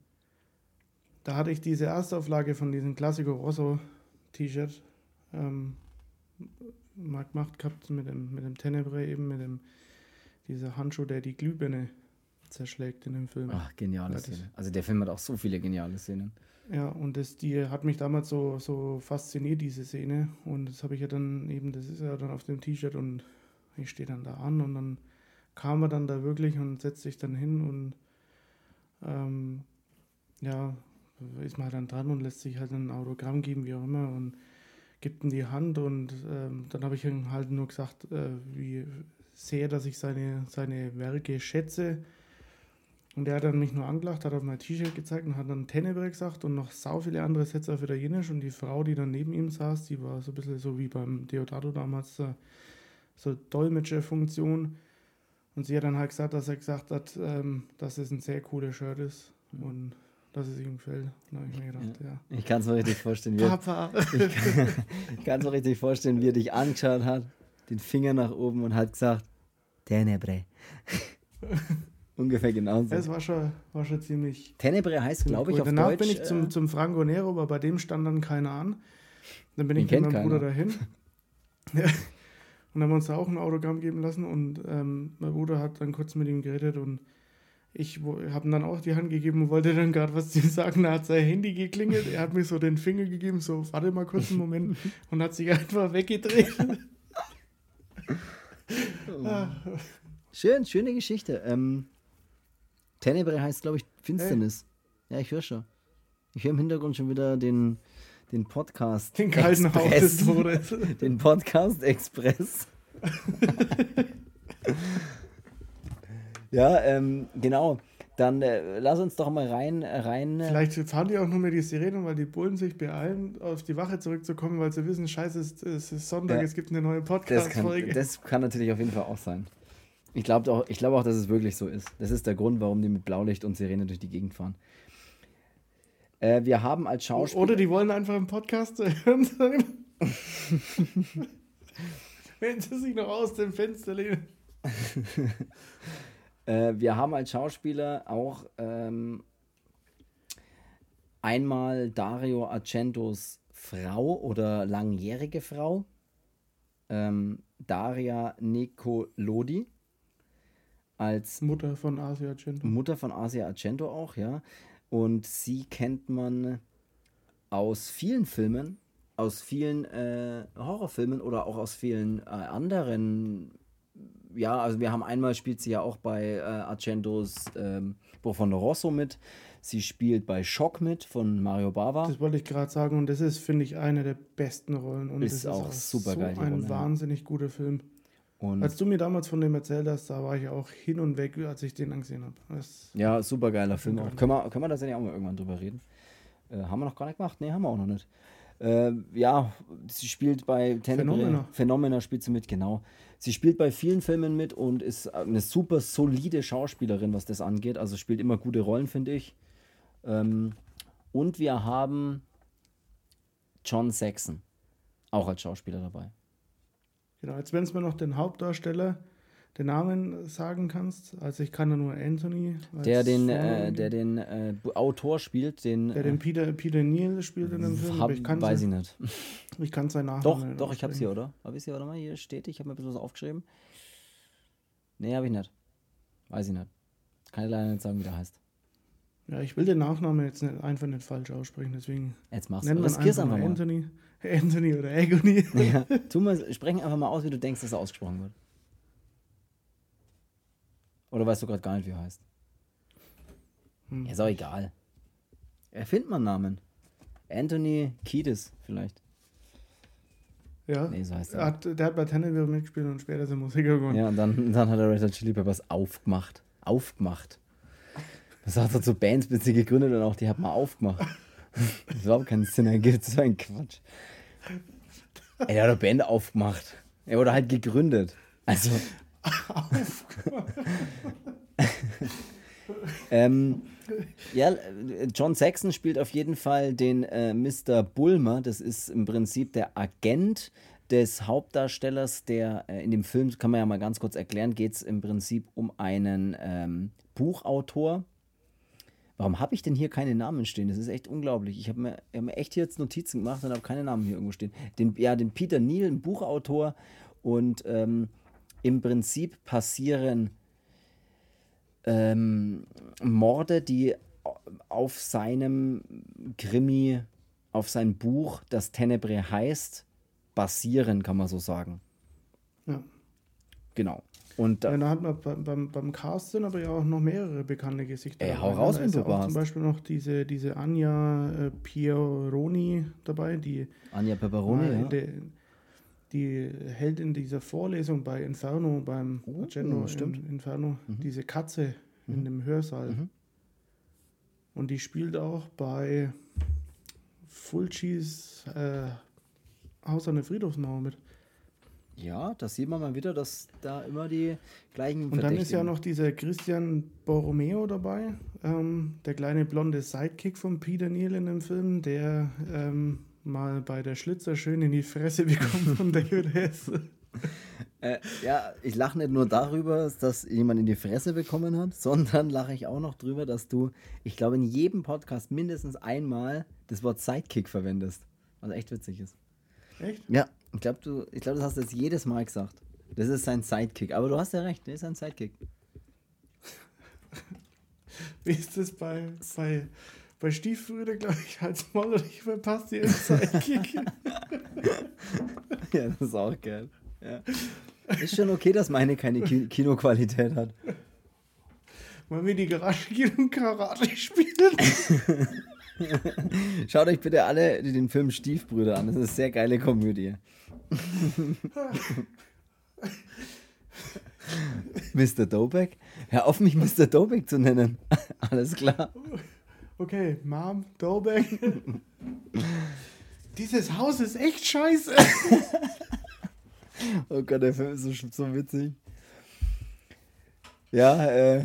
da hatte ich diese Erstauflage von diesem Classico Rosso T-Shirt ähm, mal gemacht gehabt mit dem, mit dem Tenebre eben, mit dem dieser Handschuh, der die Glühbirne zerschlägt in dem Film. Ach, geniale ja, Szene. Also der Film hat auch so viele geniale Szenen. Ja, und das, die hat mich damals so, so fasziniert, diese Szene. Und das habe ich ja dann eben, das ist ja dann auf dem T-Shirt und ich stehe dann da an und dann kam er dann da wirklich und setzt sich dann hin und ähm, ja, ist man halt dann dran und lässt sich halt ein Autogramm geben, wie auch immer, und gibt ihm die Hand und ähm, dann habe ich ihm halt nur gesagt, äh, wie sehr, dass ich seine, seine Werke schätze. Und er hat dann mich nur angelacht, hat auf mein T-Shirt gezeigt und hat dann Tenebre gesagt und noch sau viele andere Sätze auf Italienisch. Und die Frau, die dann neben ihm saß, die war so ein bisschen so wie beim Deodato damals, äh, so Dolmetscherfunktion. Und sie hat dann halt gesagt, dass er gesagt hat, ähm, dass es ein sehr cooles Shirt ist. Und dass es ihm gefällt. Da habe ich mir gedacht, ja. ja. Ich kann es mir richtig vorstellen, wie Papa. ich kann, es mir richtig vorstellen, wie er dich angeschaut hat, den Finger nach oben und hat gesagt, Tenebre. Ungefähr genauso. Es war schon, war schon ziemlich. Tenebre heißt, glaube ich, auf Danach Deutsch. bin ich zum, äh, zum Franco Nero, aber bei dem stand dann keiner an. Dann bin ich mit meinem keiner. Bruder dahin. ja. Und haben wir uns da auch ein Autogramm geben lassen und ähm, mein Bruder hat dann kurz mit ihm geredet und ich habe ihm dann auch die Hand gegeben und wollte dann gerade was zu sagen. Da hat sein Handy geklingelt. Er hat mir so den Finger gegeben, so, warte mal kurz einen Moment und hat sich einfach weggedreht. Schön, schöne Geschichte. Ähm, Tenebre heißt, glaube ich, Finsternis. Hey. Ja, ich höre schon. Ich höre im Hintergrund schon wieder den, den Podcast. Den kalten Haus des Todes. Den Podcast Express. Ja, ähm, genau. Dann äh, lass uns doch mal rein. rein äh Vielleicht fahren die auch nur mehr die Sirenen, weil die Bullen sich beeilen, auf die Wache zurückzukommen, weil sie wissen, scheiße, es, es ist Sonntag, ja, es gibt eine neue Podcast-Folge. Das, das, kann natürlich auf jeden Fall auch sein. Ich glaube auch, glaub auch, dass es wirklich so ist. Das ist der Grund, warum die mit Blaulicht und Sirene durch die Gegend fahren. Äh, wir haben als Schauspieler... Oder die wollen einfach im Podcast hören. Wenn sie sich noch aus dem Fenster lehnen. Äh, wir haben als Schauspieler auch ähm, einmal Dario Argentos Frau oder langjährige Frau, ähm, Daria Nicolodi. Als Mutter von Asia Argento. Mutter von Asia Argento auch, ja. Und sie kennt man aus vielen Filmen, aus vielen äh, Horrorfilmen oder auch aus vielen äh, anderen ja, also wir haben einmal spielt sie ja auch bei äh, Argentos ähm, von Rosso mit. Sie spielt bei Schock mit von Mario Bava. Das wollte ich gerade sagen und das ist, finde ich, eine der besten Rollen. Und ist, das auch, ist auch super so geil. Ein Rolle, wahnsinnig guter Film. Und als du mir damals von dem erzählt hast, da war ich auch hin und weg, als ich den angesehen habe. Ja, super geiler Film auch. Können wir, können wir da auch mal irgendwann drüber reden? Äh, haben wir noch gar nicht gemacht? Nee, haben wir auch noch nicht. Äh, ja, sie spielt bei Tenebre. Phänomena. Phänomena spielt sie mit, genau. Sie spielt bei vielen Filmen mit und ist eine super solide Schauspielerin, was das angeht. Also spielt immer gute Rollen, finde ich. Ähm, und wir haben John Saxon, auch als Schauspieler dabei. Genau, jetzt wenn es mir noch den Hauptdarsteller den Namen sagen kannst. Also ich kann nur Anthony. Der den, äh, der den äh, Autor spielt, den. Der den äh, Peter, Peter Neal spielt in dem Film. Hab, ich weiß ich nicht. Ich kann seinen Namen Doch, doch, ich hab's hier, oder? Hab ich hier, warte mal, hier steht, ich habe mir ein bisschen was aufgeschrieben. Nee, habe ich nicht. Weiß ich nicht. Kann ich leider nicht sagen, wie der heißt. Ja, ich will den Nachnamen jetzt nicht, einfach nicht falsch aussprechen, deswegen. Jetzt machst du wir einfach, einfach mal Anthony, Anthony oder Agony. Ja, tu mal, sprechen einfach mal aus, wie du denkst, dass er ausgesprochen wird. Oder weißt du gerade gar nicht, wie er heißt? Hm. Ja, ist auch egal. Erfind mal Namen. Anthony Kiedis vielleicht. Ja. Nee, so heißt er. Hat, der hat bei Tanneville mitgespielt und später ist er Musiker geworden. Ja, und dann, dann hat er Red Hot Chili Peppers aufgemacht. Aufgemacht. Das hat er zu Bands bis sie gegründet und auch die hat man aufgemacht. das überhaupt keinen Sinn ergibt. So ein Quatsch. Ey, der hat eine Band aufgemacht. Er wurde halt gegründet. Also. ähm, ja, John Saxon spielt auf jeden Fall den äh, Mr. Bulmer. Das ist im Prinzip der Agent des Hauptdarstellers, der äh, in dem Film, kann man ja mal ganz kurz erklären, geht es im Prinzip um einen ähm, Buchautor. Warum habe ich denn hier keine Namen stehen? Das ist echt unglaublich. Ich habe mir, hab mir echt jetzt Notizen gemacht und habe keine Namen hier irgendwo stehen. Den, ja, den Peter Neal, ein Buchautor. Und ähm, im Prinzip passieren ähm, Morde, die auf seinem Krimi, auf sein Buch, das Tenebre heißt, basieren, kann man so sagen. Ja. Genau. Und ja, da hat man beim, beim, Cast sind aber ja auch noch mehrere bekannte Gesichter. Ey, hau raus, wenn du ja Zum Beispiel noch diese, diese Anja äh, Pieroni dabei, die Anja Pepperoni, ja. Die hält in dieser Vorlesung bei Inferno, beim Oh, stimmt. in, Inferno, Mhm. diese Katze in Mhm. dem Hörsaal. Mhm. Und die spielt auch bei Fulcis äh, Haus an der Friedhofsmauer mit. Ja, da sieht man mal wieder, dass da immer die gleichen Und dann ist ja noch dieser Christian Borromeo dabei, ähm, der kleine blonde Sidekick von Peter Neal in dem Film, der ähm, mal bei der Schlitzer schön in die Fresse bekommt von David Hess. Äh, ja, ich lache nicht nur darüber, dass jemand in die Fresse bekommen hat, sondern lache ich auch noch drüber, dass du, ich glaube, in jedem Podcast mindestens einmal das Wort Sidekick verwendest. Was echt witzig ist. Echt? Ja, ich glaube, du, ich glaube, das hast du jetzt jedes Mal gesagt. Das ist sein Sidekick. Aber du hast ja recht, der ist ein Sidekick. Wie ist das bei, bei, bei Stiefbrüder, glaube ich, als Maul und ich verpasse dir Sidekick. ja, das ist auch geil. Ja. Ist schon okay, dass meine keine Ki Kinoqualität hat. Wollen wir die Garage gehen und Karate spielen? Schaut euch bitte alle den Film Stiefbrüder an. Das ist eine sehr geile Komödie. Mr. Dobeck? Hör auf, mich Mr. Dobeck zu nennen. Alles klar. Okay, Mom, Dobeck. Dieses Haus ist echt scheiße. Oh Gott, der Film ist so, so witzig. Ja, äh,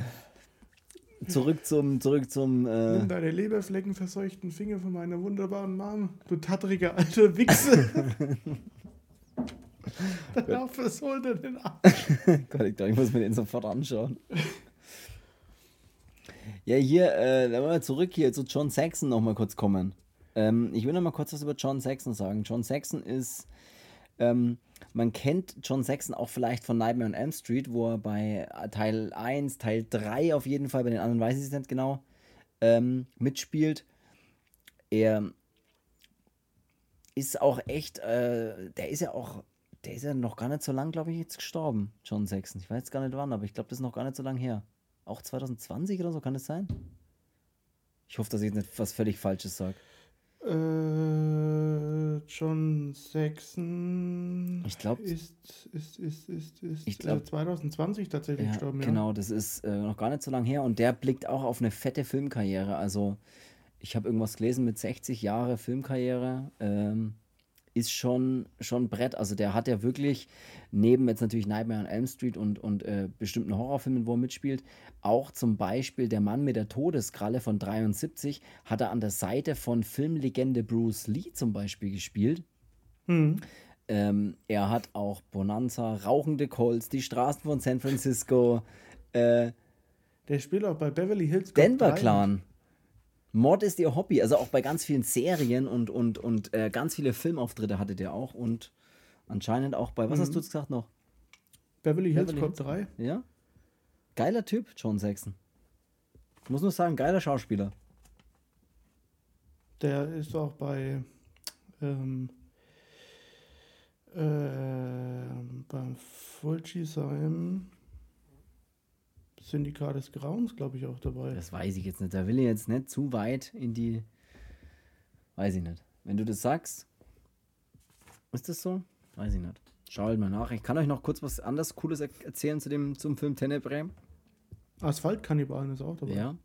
zurück zum, zurück zum, äh, Nimm deine leberfleckenverseuchten Finger von meiner wunderbaren Mom, du tattriger alter Wichse. Danach versohlt er den Arsch. Gott, ich glaube, ich muss mir den sofort anschauen. Ja, hier, äh, dann mal zurück hier zu John Saxon noch mal kurz kommen. Ähm, ich will noch mal kurz was über John Saxon sagen. John Saxon ist, ähm, man kennt John Saxon auch vielleicht von Nightmare on Elm Street, wo er bei Teil 1, Teil 3 auf jeden Fall, bei den anderen weiß ich es nicht genau, ähm, mitspielt. Er ist auch echt, äh, der ist ja auch, der ist ja noch gar nicht so lang, glaube ich, jetzt gestorben, John Saxon. Ich weiß jetzt gar nicht wann, aber ich glaube, das ist noch gar nicht so lang her. Auch 2020 oder so, kann das sein? Ich hoffe, dass ich jetzt nicht was völlig Falsches sage. Äh, John Saxon Ich glaub- ist, ist, ist, ist, ist Ich glaub- äh, 2020 tatsächlich Ja, gestorben, ja. genau, das ist äh, noch gar nicht so lang her und der blickt auch auf eine fette Filmkarriere. Also, ich habe irgendwas gelesen mit 60 Jahre Filmkarriere. Ähm, ist schon, schon Brett. Also, der hat ja wirklich neben jetzt natürlich Nightmare on Elm Street und, und äh, bestimmten Horrorfilmen, wo er mitspielt, auch zum Beispiel Der Mann mit der Todeskralle von 73 hat er an der Seite von Filmlegende Bruce Lee zum Beispiel gespielt. Hm. Ähm, er hat auch Bonanza, Rauchende Colts, Die Straßen von San Francisco, äh, Der spielt auch bei Beverly Hills Denver 3. Clan. Mord ist ihr Hobby. Also auch bei ganz vielen Serien und, und, und äh, ganz viele Filmauftritte hatte der auch. Und anscheinend auch bei, was hast du jetzt gesagt noch? Beverly Hills Beverly Cop Hills. 3. Ja? Geiler Typ, John Saxon. Ich muss nur sagen, geiler Schauspieler. Der ist auch bei ähm, ähm, beim Fulci seinem Syndikat des Grauens, glaube ich, auch dabei. Das weiß ich jetzt nicht. Da will ich jetzt nicht zu weit in die. Weiß ich nicht. Wenn du das sagst, ist das so? Weiß ich nicht. Schau halt mal nach. Ich kann euch noch kurz was anderes Cooles er erzählen zu dem, zum Film Tenebrae. Asphaltkannibalen ist auch dabei. Ja.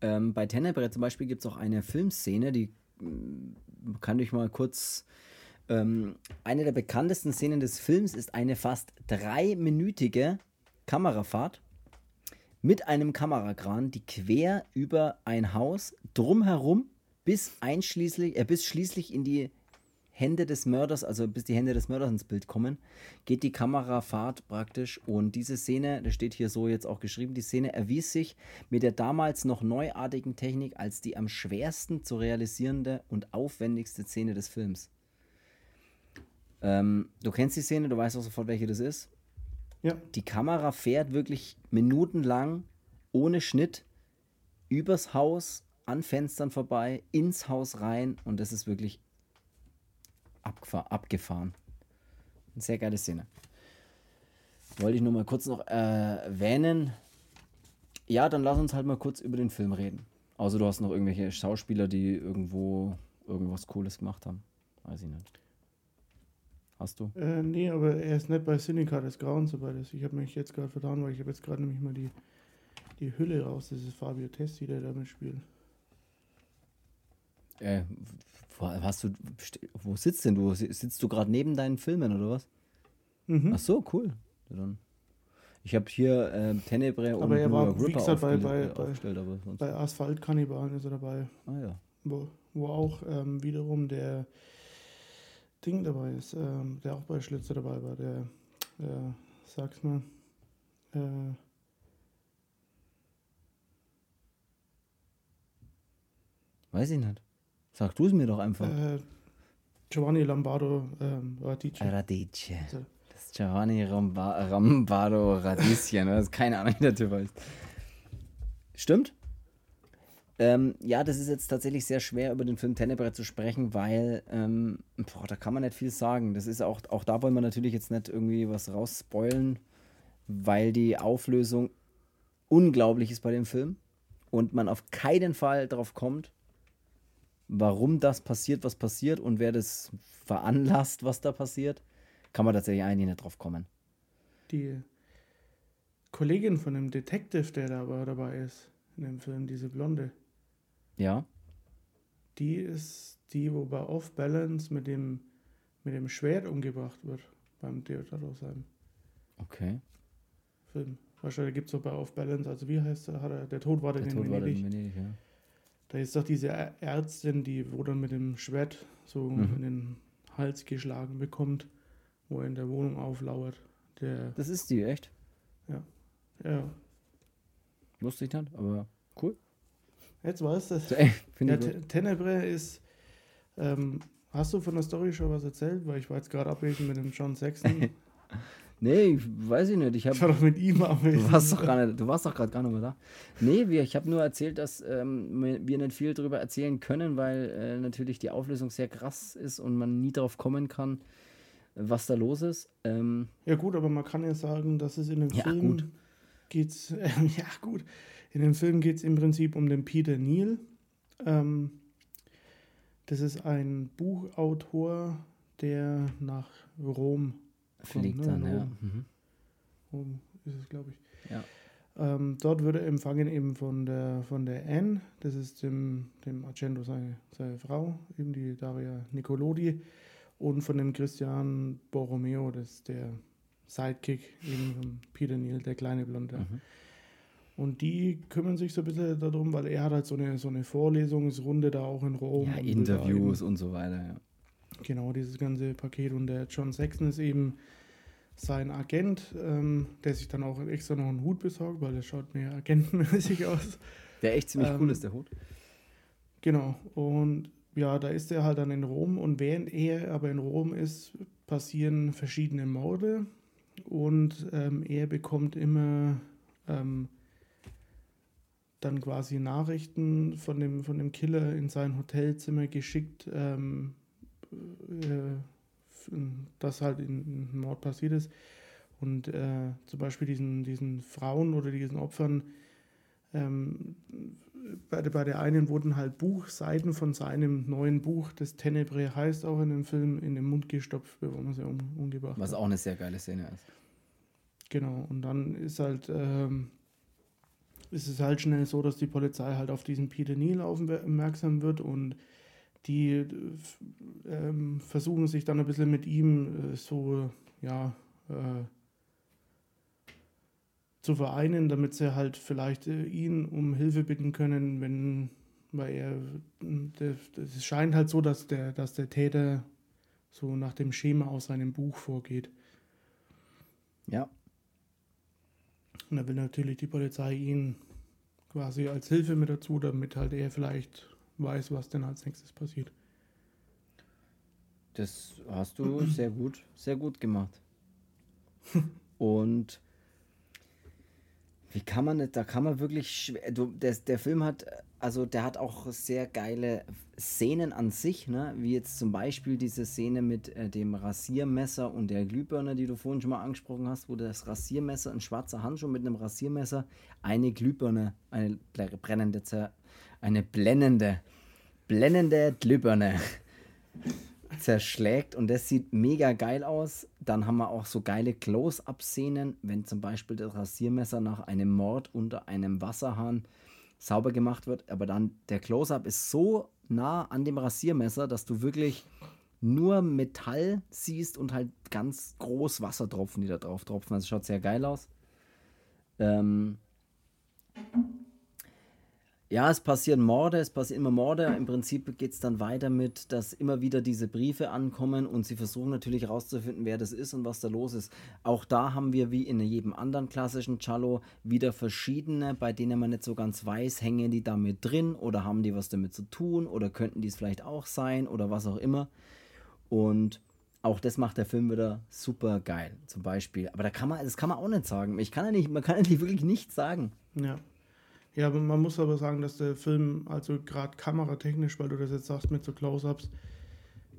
Ähm, bei Tenebrae zum Beispiel gibt es auch eine Filmszene, die mm, kann ich mal kurz Ähm, eine der bekanntesten Szenen des Films ist eine fast dreiminütige Kamerafahrt mit einem Kamerakran, die quer über ein Haus drumherum bis einschließlich, äh, bis schließlich in die Hände des Mörders, also bis die Hände des Mörders ins Bild kommen, geht die Kamerafahrt praktisch. Und diese Szene, das steht hier so jetzt auch geschrieben, die Szene erwies sich mit der damals noch neuartigen Technik als die am schwersten zu realisierende und aufwendigste Szene des Films. Ähm, du kennst die Szene, du weißt auch sofort, welche das ist. Ja. Die Kamera fährt wirklich minutenlang ohne Schnitt übers Haus, an Fenstern vorbei, ins Haus rein und das ist wirklich abgefahren. Eine sehr geile Szene. Wollte ich nur mal kurz noch äh, erwähnen. Ja, dann lass uns halt mal kurz über den Film reden. Außer du hast noch irgendwelche Schauspieler, die irgendwo irgendwas Cooles gemacht haben. Weiß ich nicht. Hast du? Äh, nee, aber er ist nicht bei Cynica des Grauens so beides. Ich habe mich jetzt gerade vertan, weil ich habe jetzt gerade nämlich mal die, die Hülle raus. Das ist Fabio Testi, der damit spielt. Äh, wo, hast du, wo sitzt denn du? Sitzt du gerade neben deinen Filmen oder was? Mhm. Ach so, cool. Dann. Ich habe hier äh, Tenebre und aber er war, Ripper wie gesagt, bei, bei, aufgestellt, aber sonst bei Asphaltkannibalen ist er dabei. Ah ja. Wo, wo auch ähm, wiederum der Ding dabei ist, ähm, der auch bei Schlitzer dabei war, der, der sag's mal, äh, Weiß ich nicht. Sag du es mir doch einfach. Äh, Giovanni Lombardo ähm, Radice. Radice. Also. Das ist Giovanni Romba Lombardo Radicchio, ne? Das ist keine Ahnung, wie der Typ heißt. Stimmt? Ähm, ja, das ist jetzt tatsächlich sehr schwer, über den Film Tenebre zu sprechen, weil ähm, boah, da kann man nicht viel sagen. Das ist auch, auch da wollen wir natürlich jetzt nicht irgendwie was rausspoilen, weil die Auflösung unglaublich ist bei dem Film und man auf keinen Fall darauf kommt, warum das passiert, was passiert und wer das veranlasst, was da passiert, kann man tatsächlich eigentlich nicht drauf kommen. Die Kollegin von dem Detective, der da dabei ist in dem Film, diese Blonde. Ja. Die ist die, wo bei Off Balance mit dem, mit dem Schwert umgebracht wird beim Theodor sein. Okay. Film. Wahrscheinlich gibt es auch bei Off Balance, also wie heißt er? Hat er der Tod war der, der in Tod Venedig. War in Venedig ja. Da ist doch diese Ärztin, die wo dann mit dem Schwert so mhm. in den Hals geschlagen bekommt, wo er in der Wohnung auflauert. Der, das ist die, echt? Ja. Ja. Wusste ich nicht, aber cool. Jetzt weißt du es. Ja, Tenebre ist. Ähm, hast du von der Story schon was erzählt? Weil ich war jetzt gerade abwesend mit dem John Saxon. Nee, weiß ich nicht. Ich, hab, ich war doch mit ihm am Du warst doch, gar nicht, du warst doch gerade gar nicht mehr da. Nee, wir, ich habe nur erzählt, dass ähm, wir nicht viel darüber erzählen können, weil äh, natürlich die Auflösung sehr krass ist und man nie darauf kommen kann, was da los ist. Ähm, ja gut, aber man kann ja sagen, dass es in dem ja, Film gut. geht's, äh, ja gut, in dem Film geht es im Prinzip um den Peter Neal. Ähm, das ist ein Buchautor, der nach Rom Fliegt kommt, ne? dann, ja. Mhm. Rom ist es, glaube ich. Ja. Ähm, dort wird er empfangen eben von der, von der Anne, das ist dem, dem Argento seine, seine Frau, eben die Daria Nicolodi, und von dem Christian Borromeo, das ist der Sidekick eben von Peter Neal, der kleine Blonde. Mhm. Und die kümmern sich so ein bisschen darum, weil er hat halt so eine, so eine Vorlesungsrunde da auch in Rom. Ja, Interviews und so weiter, ja. Genau, dieses ganze Paket. Und der John Saxon ist eben sein Agent, ähm, der sich dann auch extra noch einen Hut besorgt, weil der schaut mehr agentenmäßig aus. Der echt ziemlich ähm, cool ist, der Hut. Genau. Und ja, da ist er halt dann in Rom und während er aber in Rom ist, passieren verschiedene Morde und ähm, er bekommt immer ähm, dann quasi Nachrichten von dem, von dem Killer in sein Hotelzimmer geschickt, ähm, äh, dass halt ein Mord passiert ist. Und äh, zum Beispiel diesen, diesen Frauen oder diesen Opfern, ähm, bei, der, bei der einen wurden halt Buchseiten von seinem neuen Buch, das Tenebre heißt auch in dem Film, in den Mund gestopft, bevor man sie um, umgebracht Was hat. auch eine sehr geile Szene ist. Genau, und dann ist halt, ähm, ist es halt schnell so, dass die Polizei halt auf diesen Peter Neal aufmerksam wird und die ähm, versuchen sich dann ein bisschen mit ihm äh, so, ja, äh, zu vereinen, damit sie halt vielleicht äh, ihn um Hilfe bitten können, wenn, weil er, es scheint halt so, dass der, dass der Täter so nach dem Schema aus seinem Buch vorgeht. Ja. Und da will natürlich die Polizei ihn quasi als Hilfe mit dazu, damit halt er vielleicht weiß, was denn als nächstes passiert. Das hast du sehr gut, sehr gut gemacht. Und wie kann man nicht, da kann man wirklich schwer, du, der, der Film hat, also der hat auch sehr geile Szenen an sich, ne? wie jetzt zum Beispiel diese Szene mit äh, dem Rasiermesser und der Glühbirne, die du vorhin schon mal angesprochen hast, wo das Rasiermesser, ein schwarzer Handschuh mit einem Rasiermesser, eine Glühbirne, eine brennende, eine blendende, blendende Glühbirne zerschlägt und das sieht mega geil aus. Dann haben wir auch so geile Close-up-Szenen, wenn zum Beispiel das Rasiermesser nach einem Mord unter einem Wasserhahn sauber gemacht wird, aber dann der Close-up ist so nah an dem Rasiermesser, dass du wirklich nur Metall siehst und halt ganz groß Wassertropfen, die da drauf tropfen. Also schaut sehr geil aus. Ähm, ja, es passieren Morde, es passieren immer Morde. Im Prinzip geht es dann weiter mit, dass immer wieder diese Briefe ankommen und sie versuchen natürlich herauszufinden, wer das ist und was da los ist. Auch da haben wir wie in jedem anderen klassischen Cello wieder verschiedene, bei denen man nicht so ganz weiß, hängen die damit drin oder haben die was damit zu tun oder könnten die es vielleicht auch sein oder was auch immer. Und auch das macht der Film wieder super geil, zum Beispiel. Aber da kann man, das kann man auch nicht sagen. Ich kann ja nicht, man kann nicht wirklich nichts sagen. Ja. Ja, aber man muss aber sagen, dass der Film, also gerade kameratechnisch, weil du das jetzt sagst mit so Close-Ups,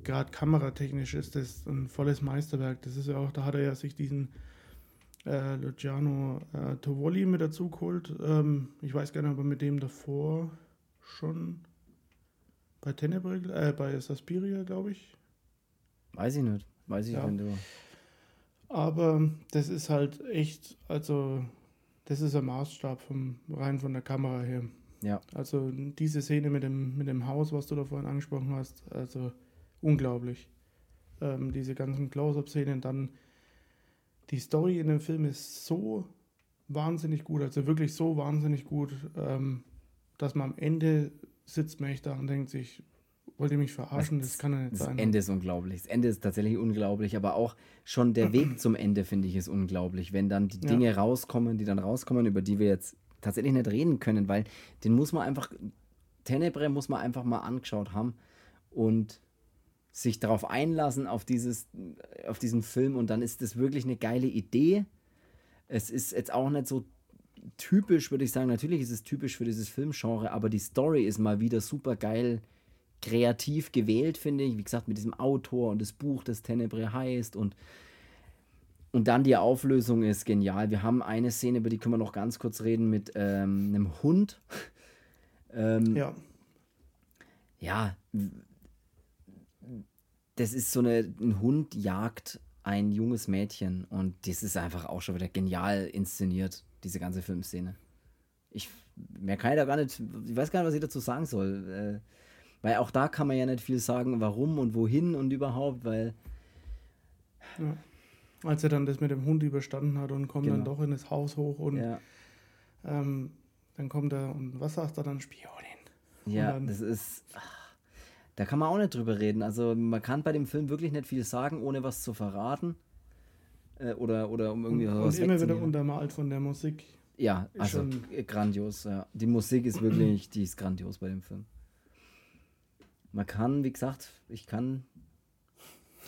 gerade kameratechnisch ist das ein volles Meisterwerk. Das ist ja auch, da hat er ja sich diesen äh, Luciano äh, Tovoli mit dazu geholt. Ähm, ich weiß gar nicht, ob er mit dem davor schon bei Tenebre, äh, bei Saspiria, glaube ich. Weiß ich nicht. Weiß ich, ja. wenn du. Aber das ist halt echt, also das ist ein Maßstab vom, rein von der Kamera her. Ja. Also diese Szene mit dem, mit dem Haus, was du da vorhin angesprochen hast, also unglaublich. Ähm, diese ganzen Close-Up-Szenen, dann die Story in dem Film ist so wahnsinnig gut, also wirklich so wahnsinnig gut, ähm, dass man am Ende sitzt man echt da und denkt sich, Wollt ihr mich verarschen? Das, das kann ja nicht das sein. Das Ende ist unglaublich. Das Ende ist tatsächlich unglaublich, aber auch schon der Weg zum Ende, finde ich, ist unglaublich. Wenn dann die Dinge ja. rauskommen, die dann rauskommen, über die wir jetzt tatsächlich nicht reden können, weil den muss man einfach, Tenebre muss man einfach mal angeschaut haben und sich darauf einlassen, auf, dieses, auf diesen Film und dann ist das wirklich eine geile Idee. Es ist jetzt auch nicht so typisch, würde ich sagen. Natürlich ist es typisch für dieses Filmgenre, aber die Story ist mal wieder super geil kreativ gewählt, finde ich. Wie gesagt, mit diesem Autor und das Buch, das Tenebre heißt und und dann die Auflösung ist genial. Wir haben eine Szene, über die können wir noch ganz kurz reden, mit ähm, einem Hund. ähm, ja. Ja, das ist so eine, ein Hund jagt ein junges Mädchen und das ist einfach auch schon wieder genial inszeniert, diese ganze Filmszene. Ich, mehr kann ich da gar nicht, ich weiß gar nicht, was ich dazu sagen soll. Äh, weil auch da kann man ja nicht viel sagen, warum und wohin und überhaupt, weil. Ja. Als er dann das mit dem Hund überstanden hat und kommt genau. dann doch in das Haus hoch und ja. ähm, dann kommt er und was sagt er dann? Spionin. Ja, das ist. Da kann man auch nicht drüber reden. Also man kann bei dem Film wirklich nicht viel sagen, ohne was zu verraten. Äh, oder, oder um irgendwie und, was Und immer wieder untermalt von der Musik. Ja, also grandios. Ja. Die Musik ist wirklich, die ist grandios bei dem Film. Man kann, wie gesagt, ich kann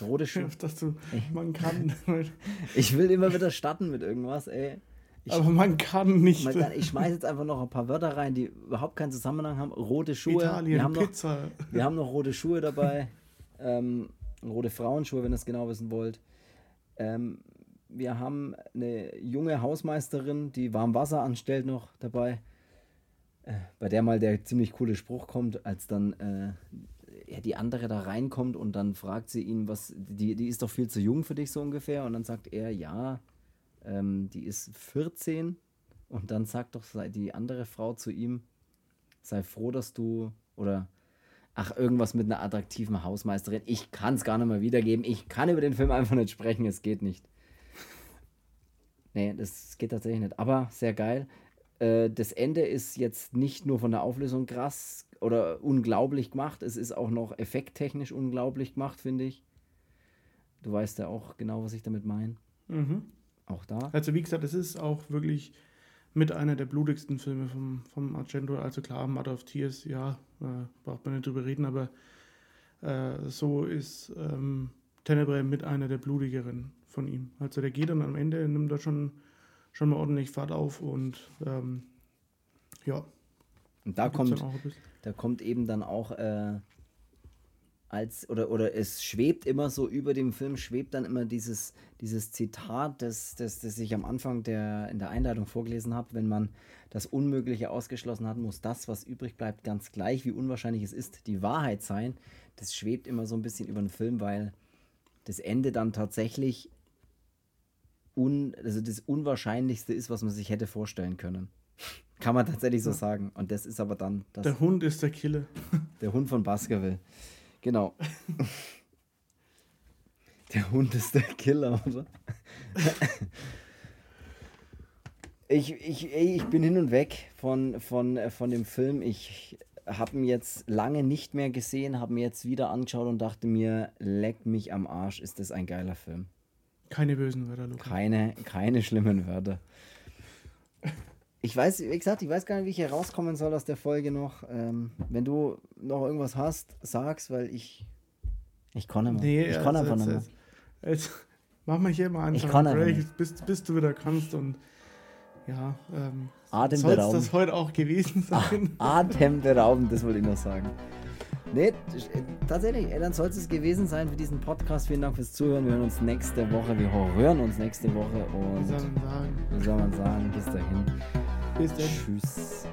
rote Schuhe. man kann. ich will immer wieder starten mit irgendwas, ey. Ich, aber man kann nicht. Man kann, ich schmeiße jetzt einfach noch ein paar Wörter rein, die überhaupt keinen Zusammenhang haben. Rote Schuhe. Italien, wir haben Pizza. Noch, wir haben noch rote Schuhe dabei. ähm, rote Frauenschuhe, wenn ihr es genau wissen wollt. Ähm, wir haben eine junge Hausmeisterin, die warm Wasser anstellt, noch dabei. Äh, bei der mal der ziemlich coole Spruch kommt, als dann äh, ja, die andere da reinkommt und dann fragt sie ihn, was, die, die ist doch viel zu jung für dich so ungefähr. Und dann sagt er, ja, ähm, die ist 14. Und dann sagt doch die andere Frau zu ihm, sei froh, dass du, oder ach, irgendwas mit einer attraktiven Hausmeisterin. Ich kann es gar nicht mal wiedergeben. Ich kann über den Film einfach nicht sprechen, es geht nicht. Nee, das geht tatsächlich nicht. Aber sehr geil. Äh, das Ende ist jetzt nicht nur von der Auflösung krass oder unglaublich gemacht, es ist auch noch effekttechnisch unglaublich gemacht, finde ich. Du weißt ja auch genau, was ich damit meine. Mhm. Auch da. Also wie gesagt, es ist auch wirklich mit einer der blutigsten Filme vom, vom Argento. Also klar, Mother of Tears, ja, äh, braucht man nicht drüber reden, aber äh, so ist ähm, Tenebrae mit einer der blutigeren von ihm. Also der geht dann am Ende, nimmt da schon, schon mal ordentlich Fahrt auf und ähm, ja. Und da kommt, da kommt eben dann auch äh, als, oder, oder es schwebt immer so über dem Film, schwebt dann immer dieses, dieses Zitat, das, das, das ich am Anfang der, in der Einleitung vorgelesen habe, wenn man das Unmögliche ausgeschlossen hat, muss das, was übrig bleibt, ganz gleich, wie unwahrscheinlich es ist, die Wahrheit sein. Das schwebt immer so ein bisschen über den Film, weil das Ende dann tatsächlich un, also das Unwahrscheinlichste ist, was man sich hätte vorstellen können. Kann man tatsächlich so sagen. Und das ist aber dann. Das, der Hund ist der Killer. Der Hund von Baskerville. Genau. Der Hund ist der Killer, oder? ich, ich, ich bin hin und weg von, von, von dem Film. Ich habe ihn jetzt lange nicht mehr gesehen, habe mir jetzt wieder angeschaut und dachte mir, leck mich am Arsch, ist das ein geiler Film. Keine bösen Wörter, Lukas. Keine, keine schlimmen Wörter. Ich weiß, wie gesagt, ich weiß gar nicht, wie ich hier rauskommen soll aus der Folge noch. Ähm, wenn du noch irgendwas hast, sag's, weil ich. Ich kann nicht mehr. Nee, ich kann einfach nicht mehr. Jetzt, mach mal hier mal einen Break, bis, bis du wieder kannst und. Ja, ähm, soll das heute auch gewesen sein? Atemberaubend, das wollte ich noch sagen. Nee, äh, tatsächlich, ey, dann soll es gewesen sein für diesen Podcast. Vielen Dank fürs Zuhören. Wir hören uns nächste Woche. Wir hören uns nächste Woche. Und wie soll man sagen? Wie soll man sagen? Bis dahin. Bis dann. Tschüss.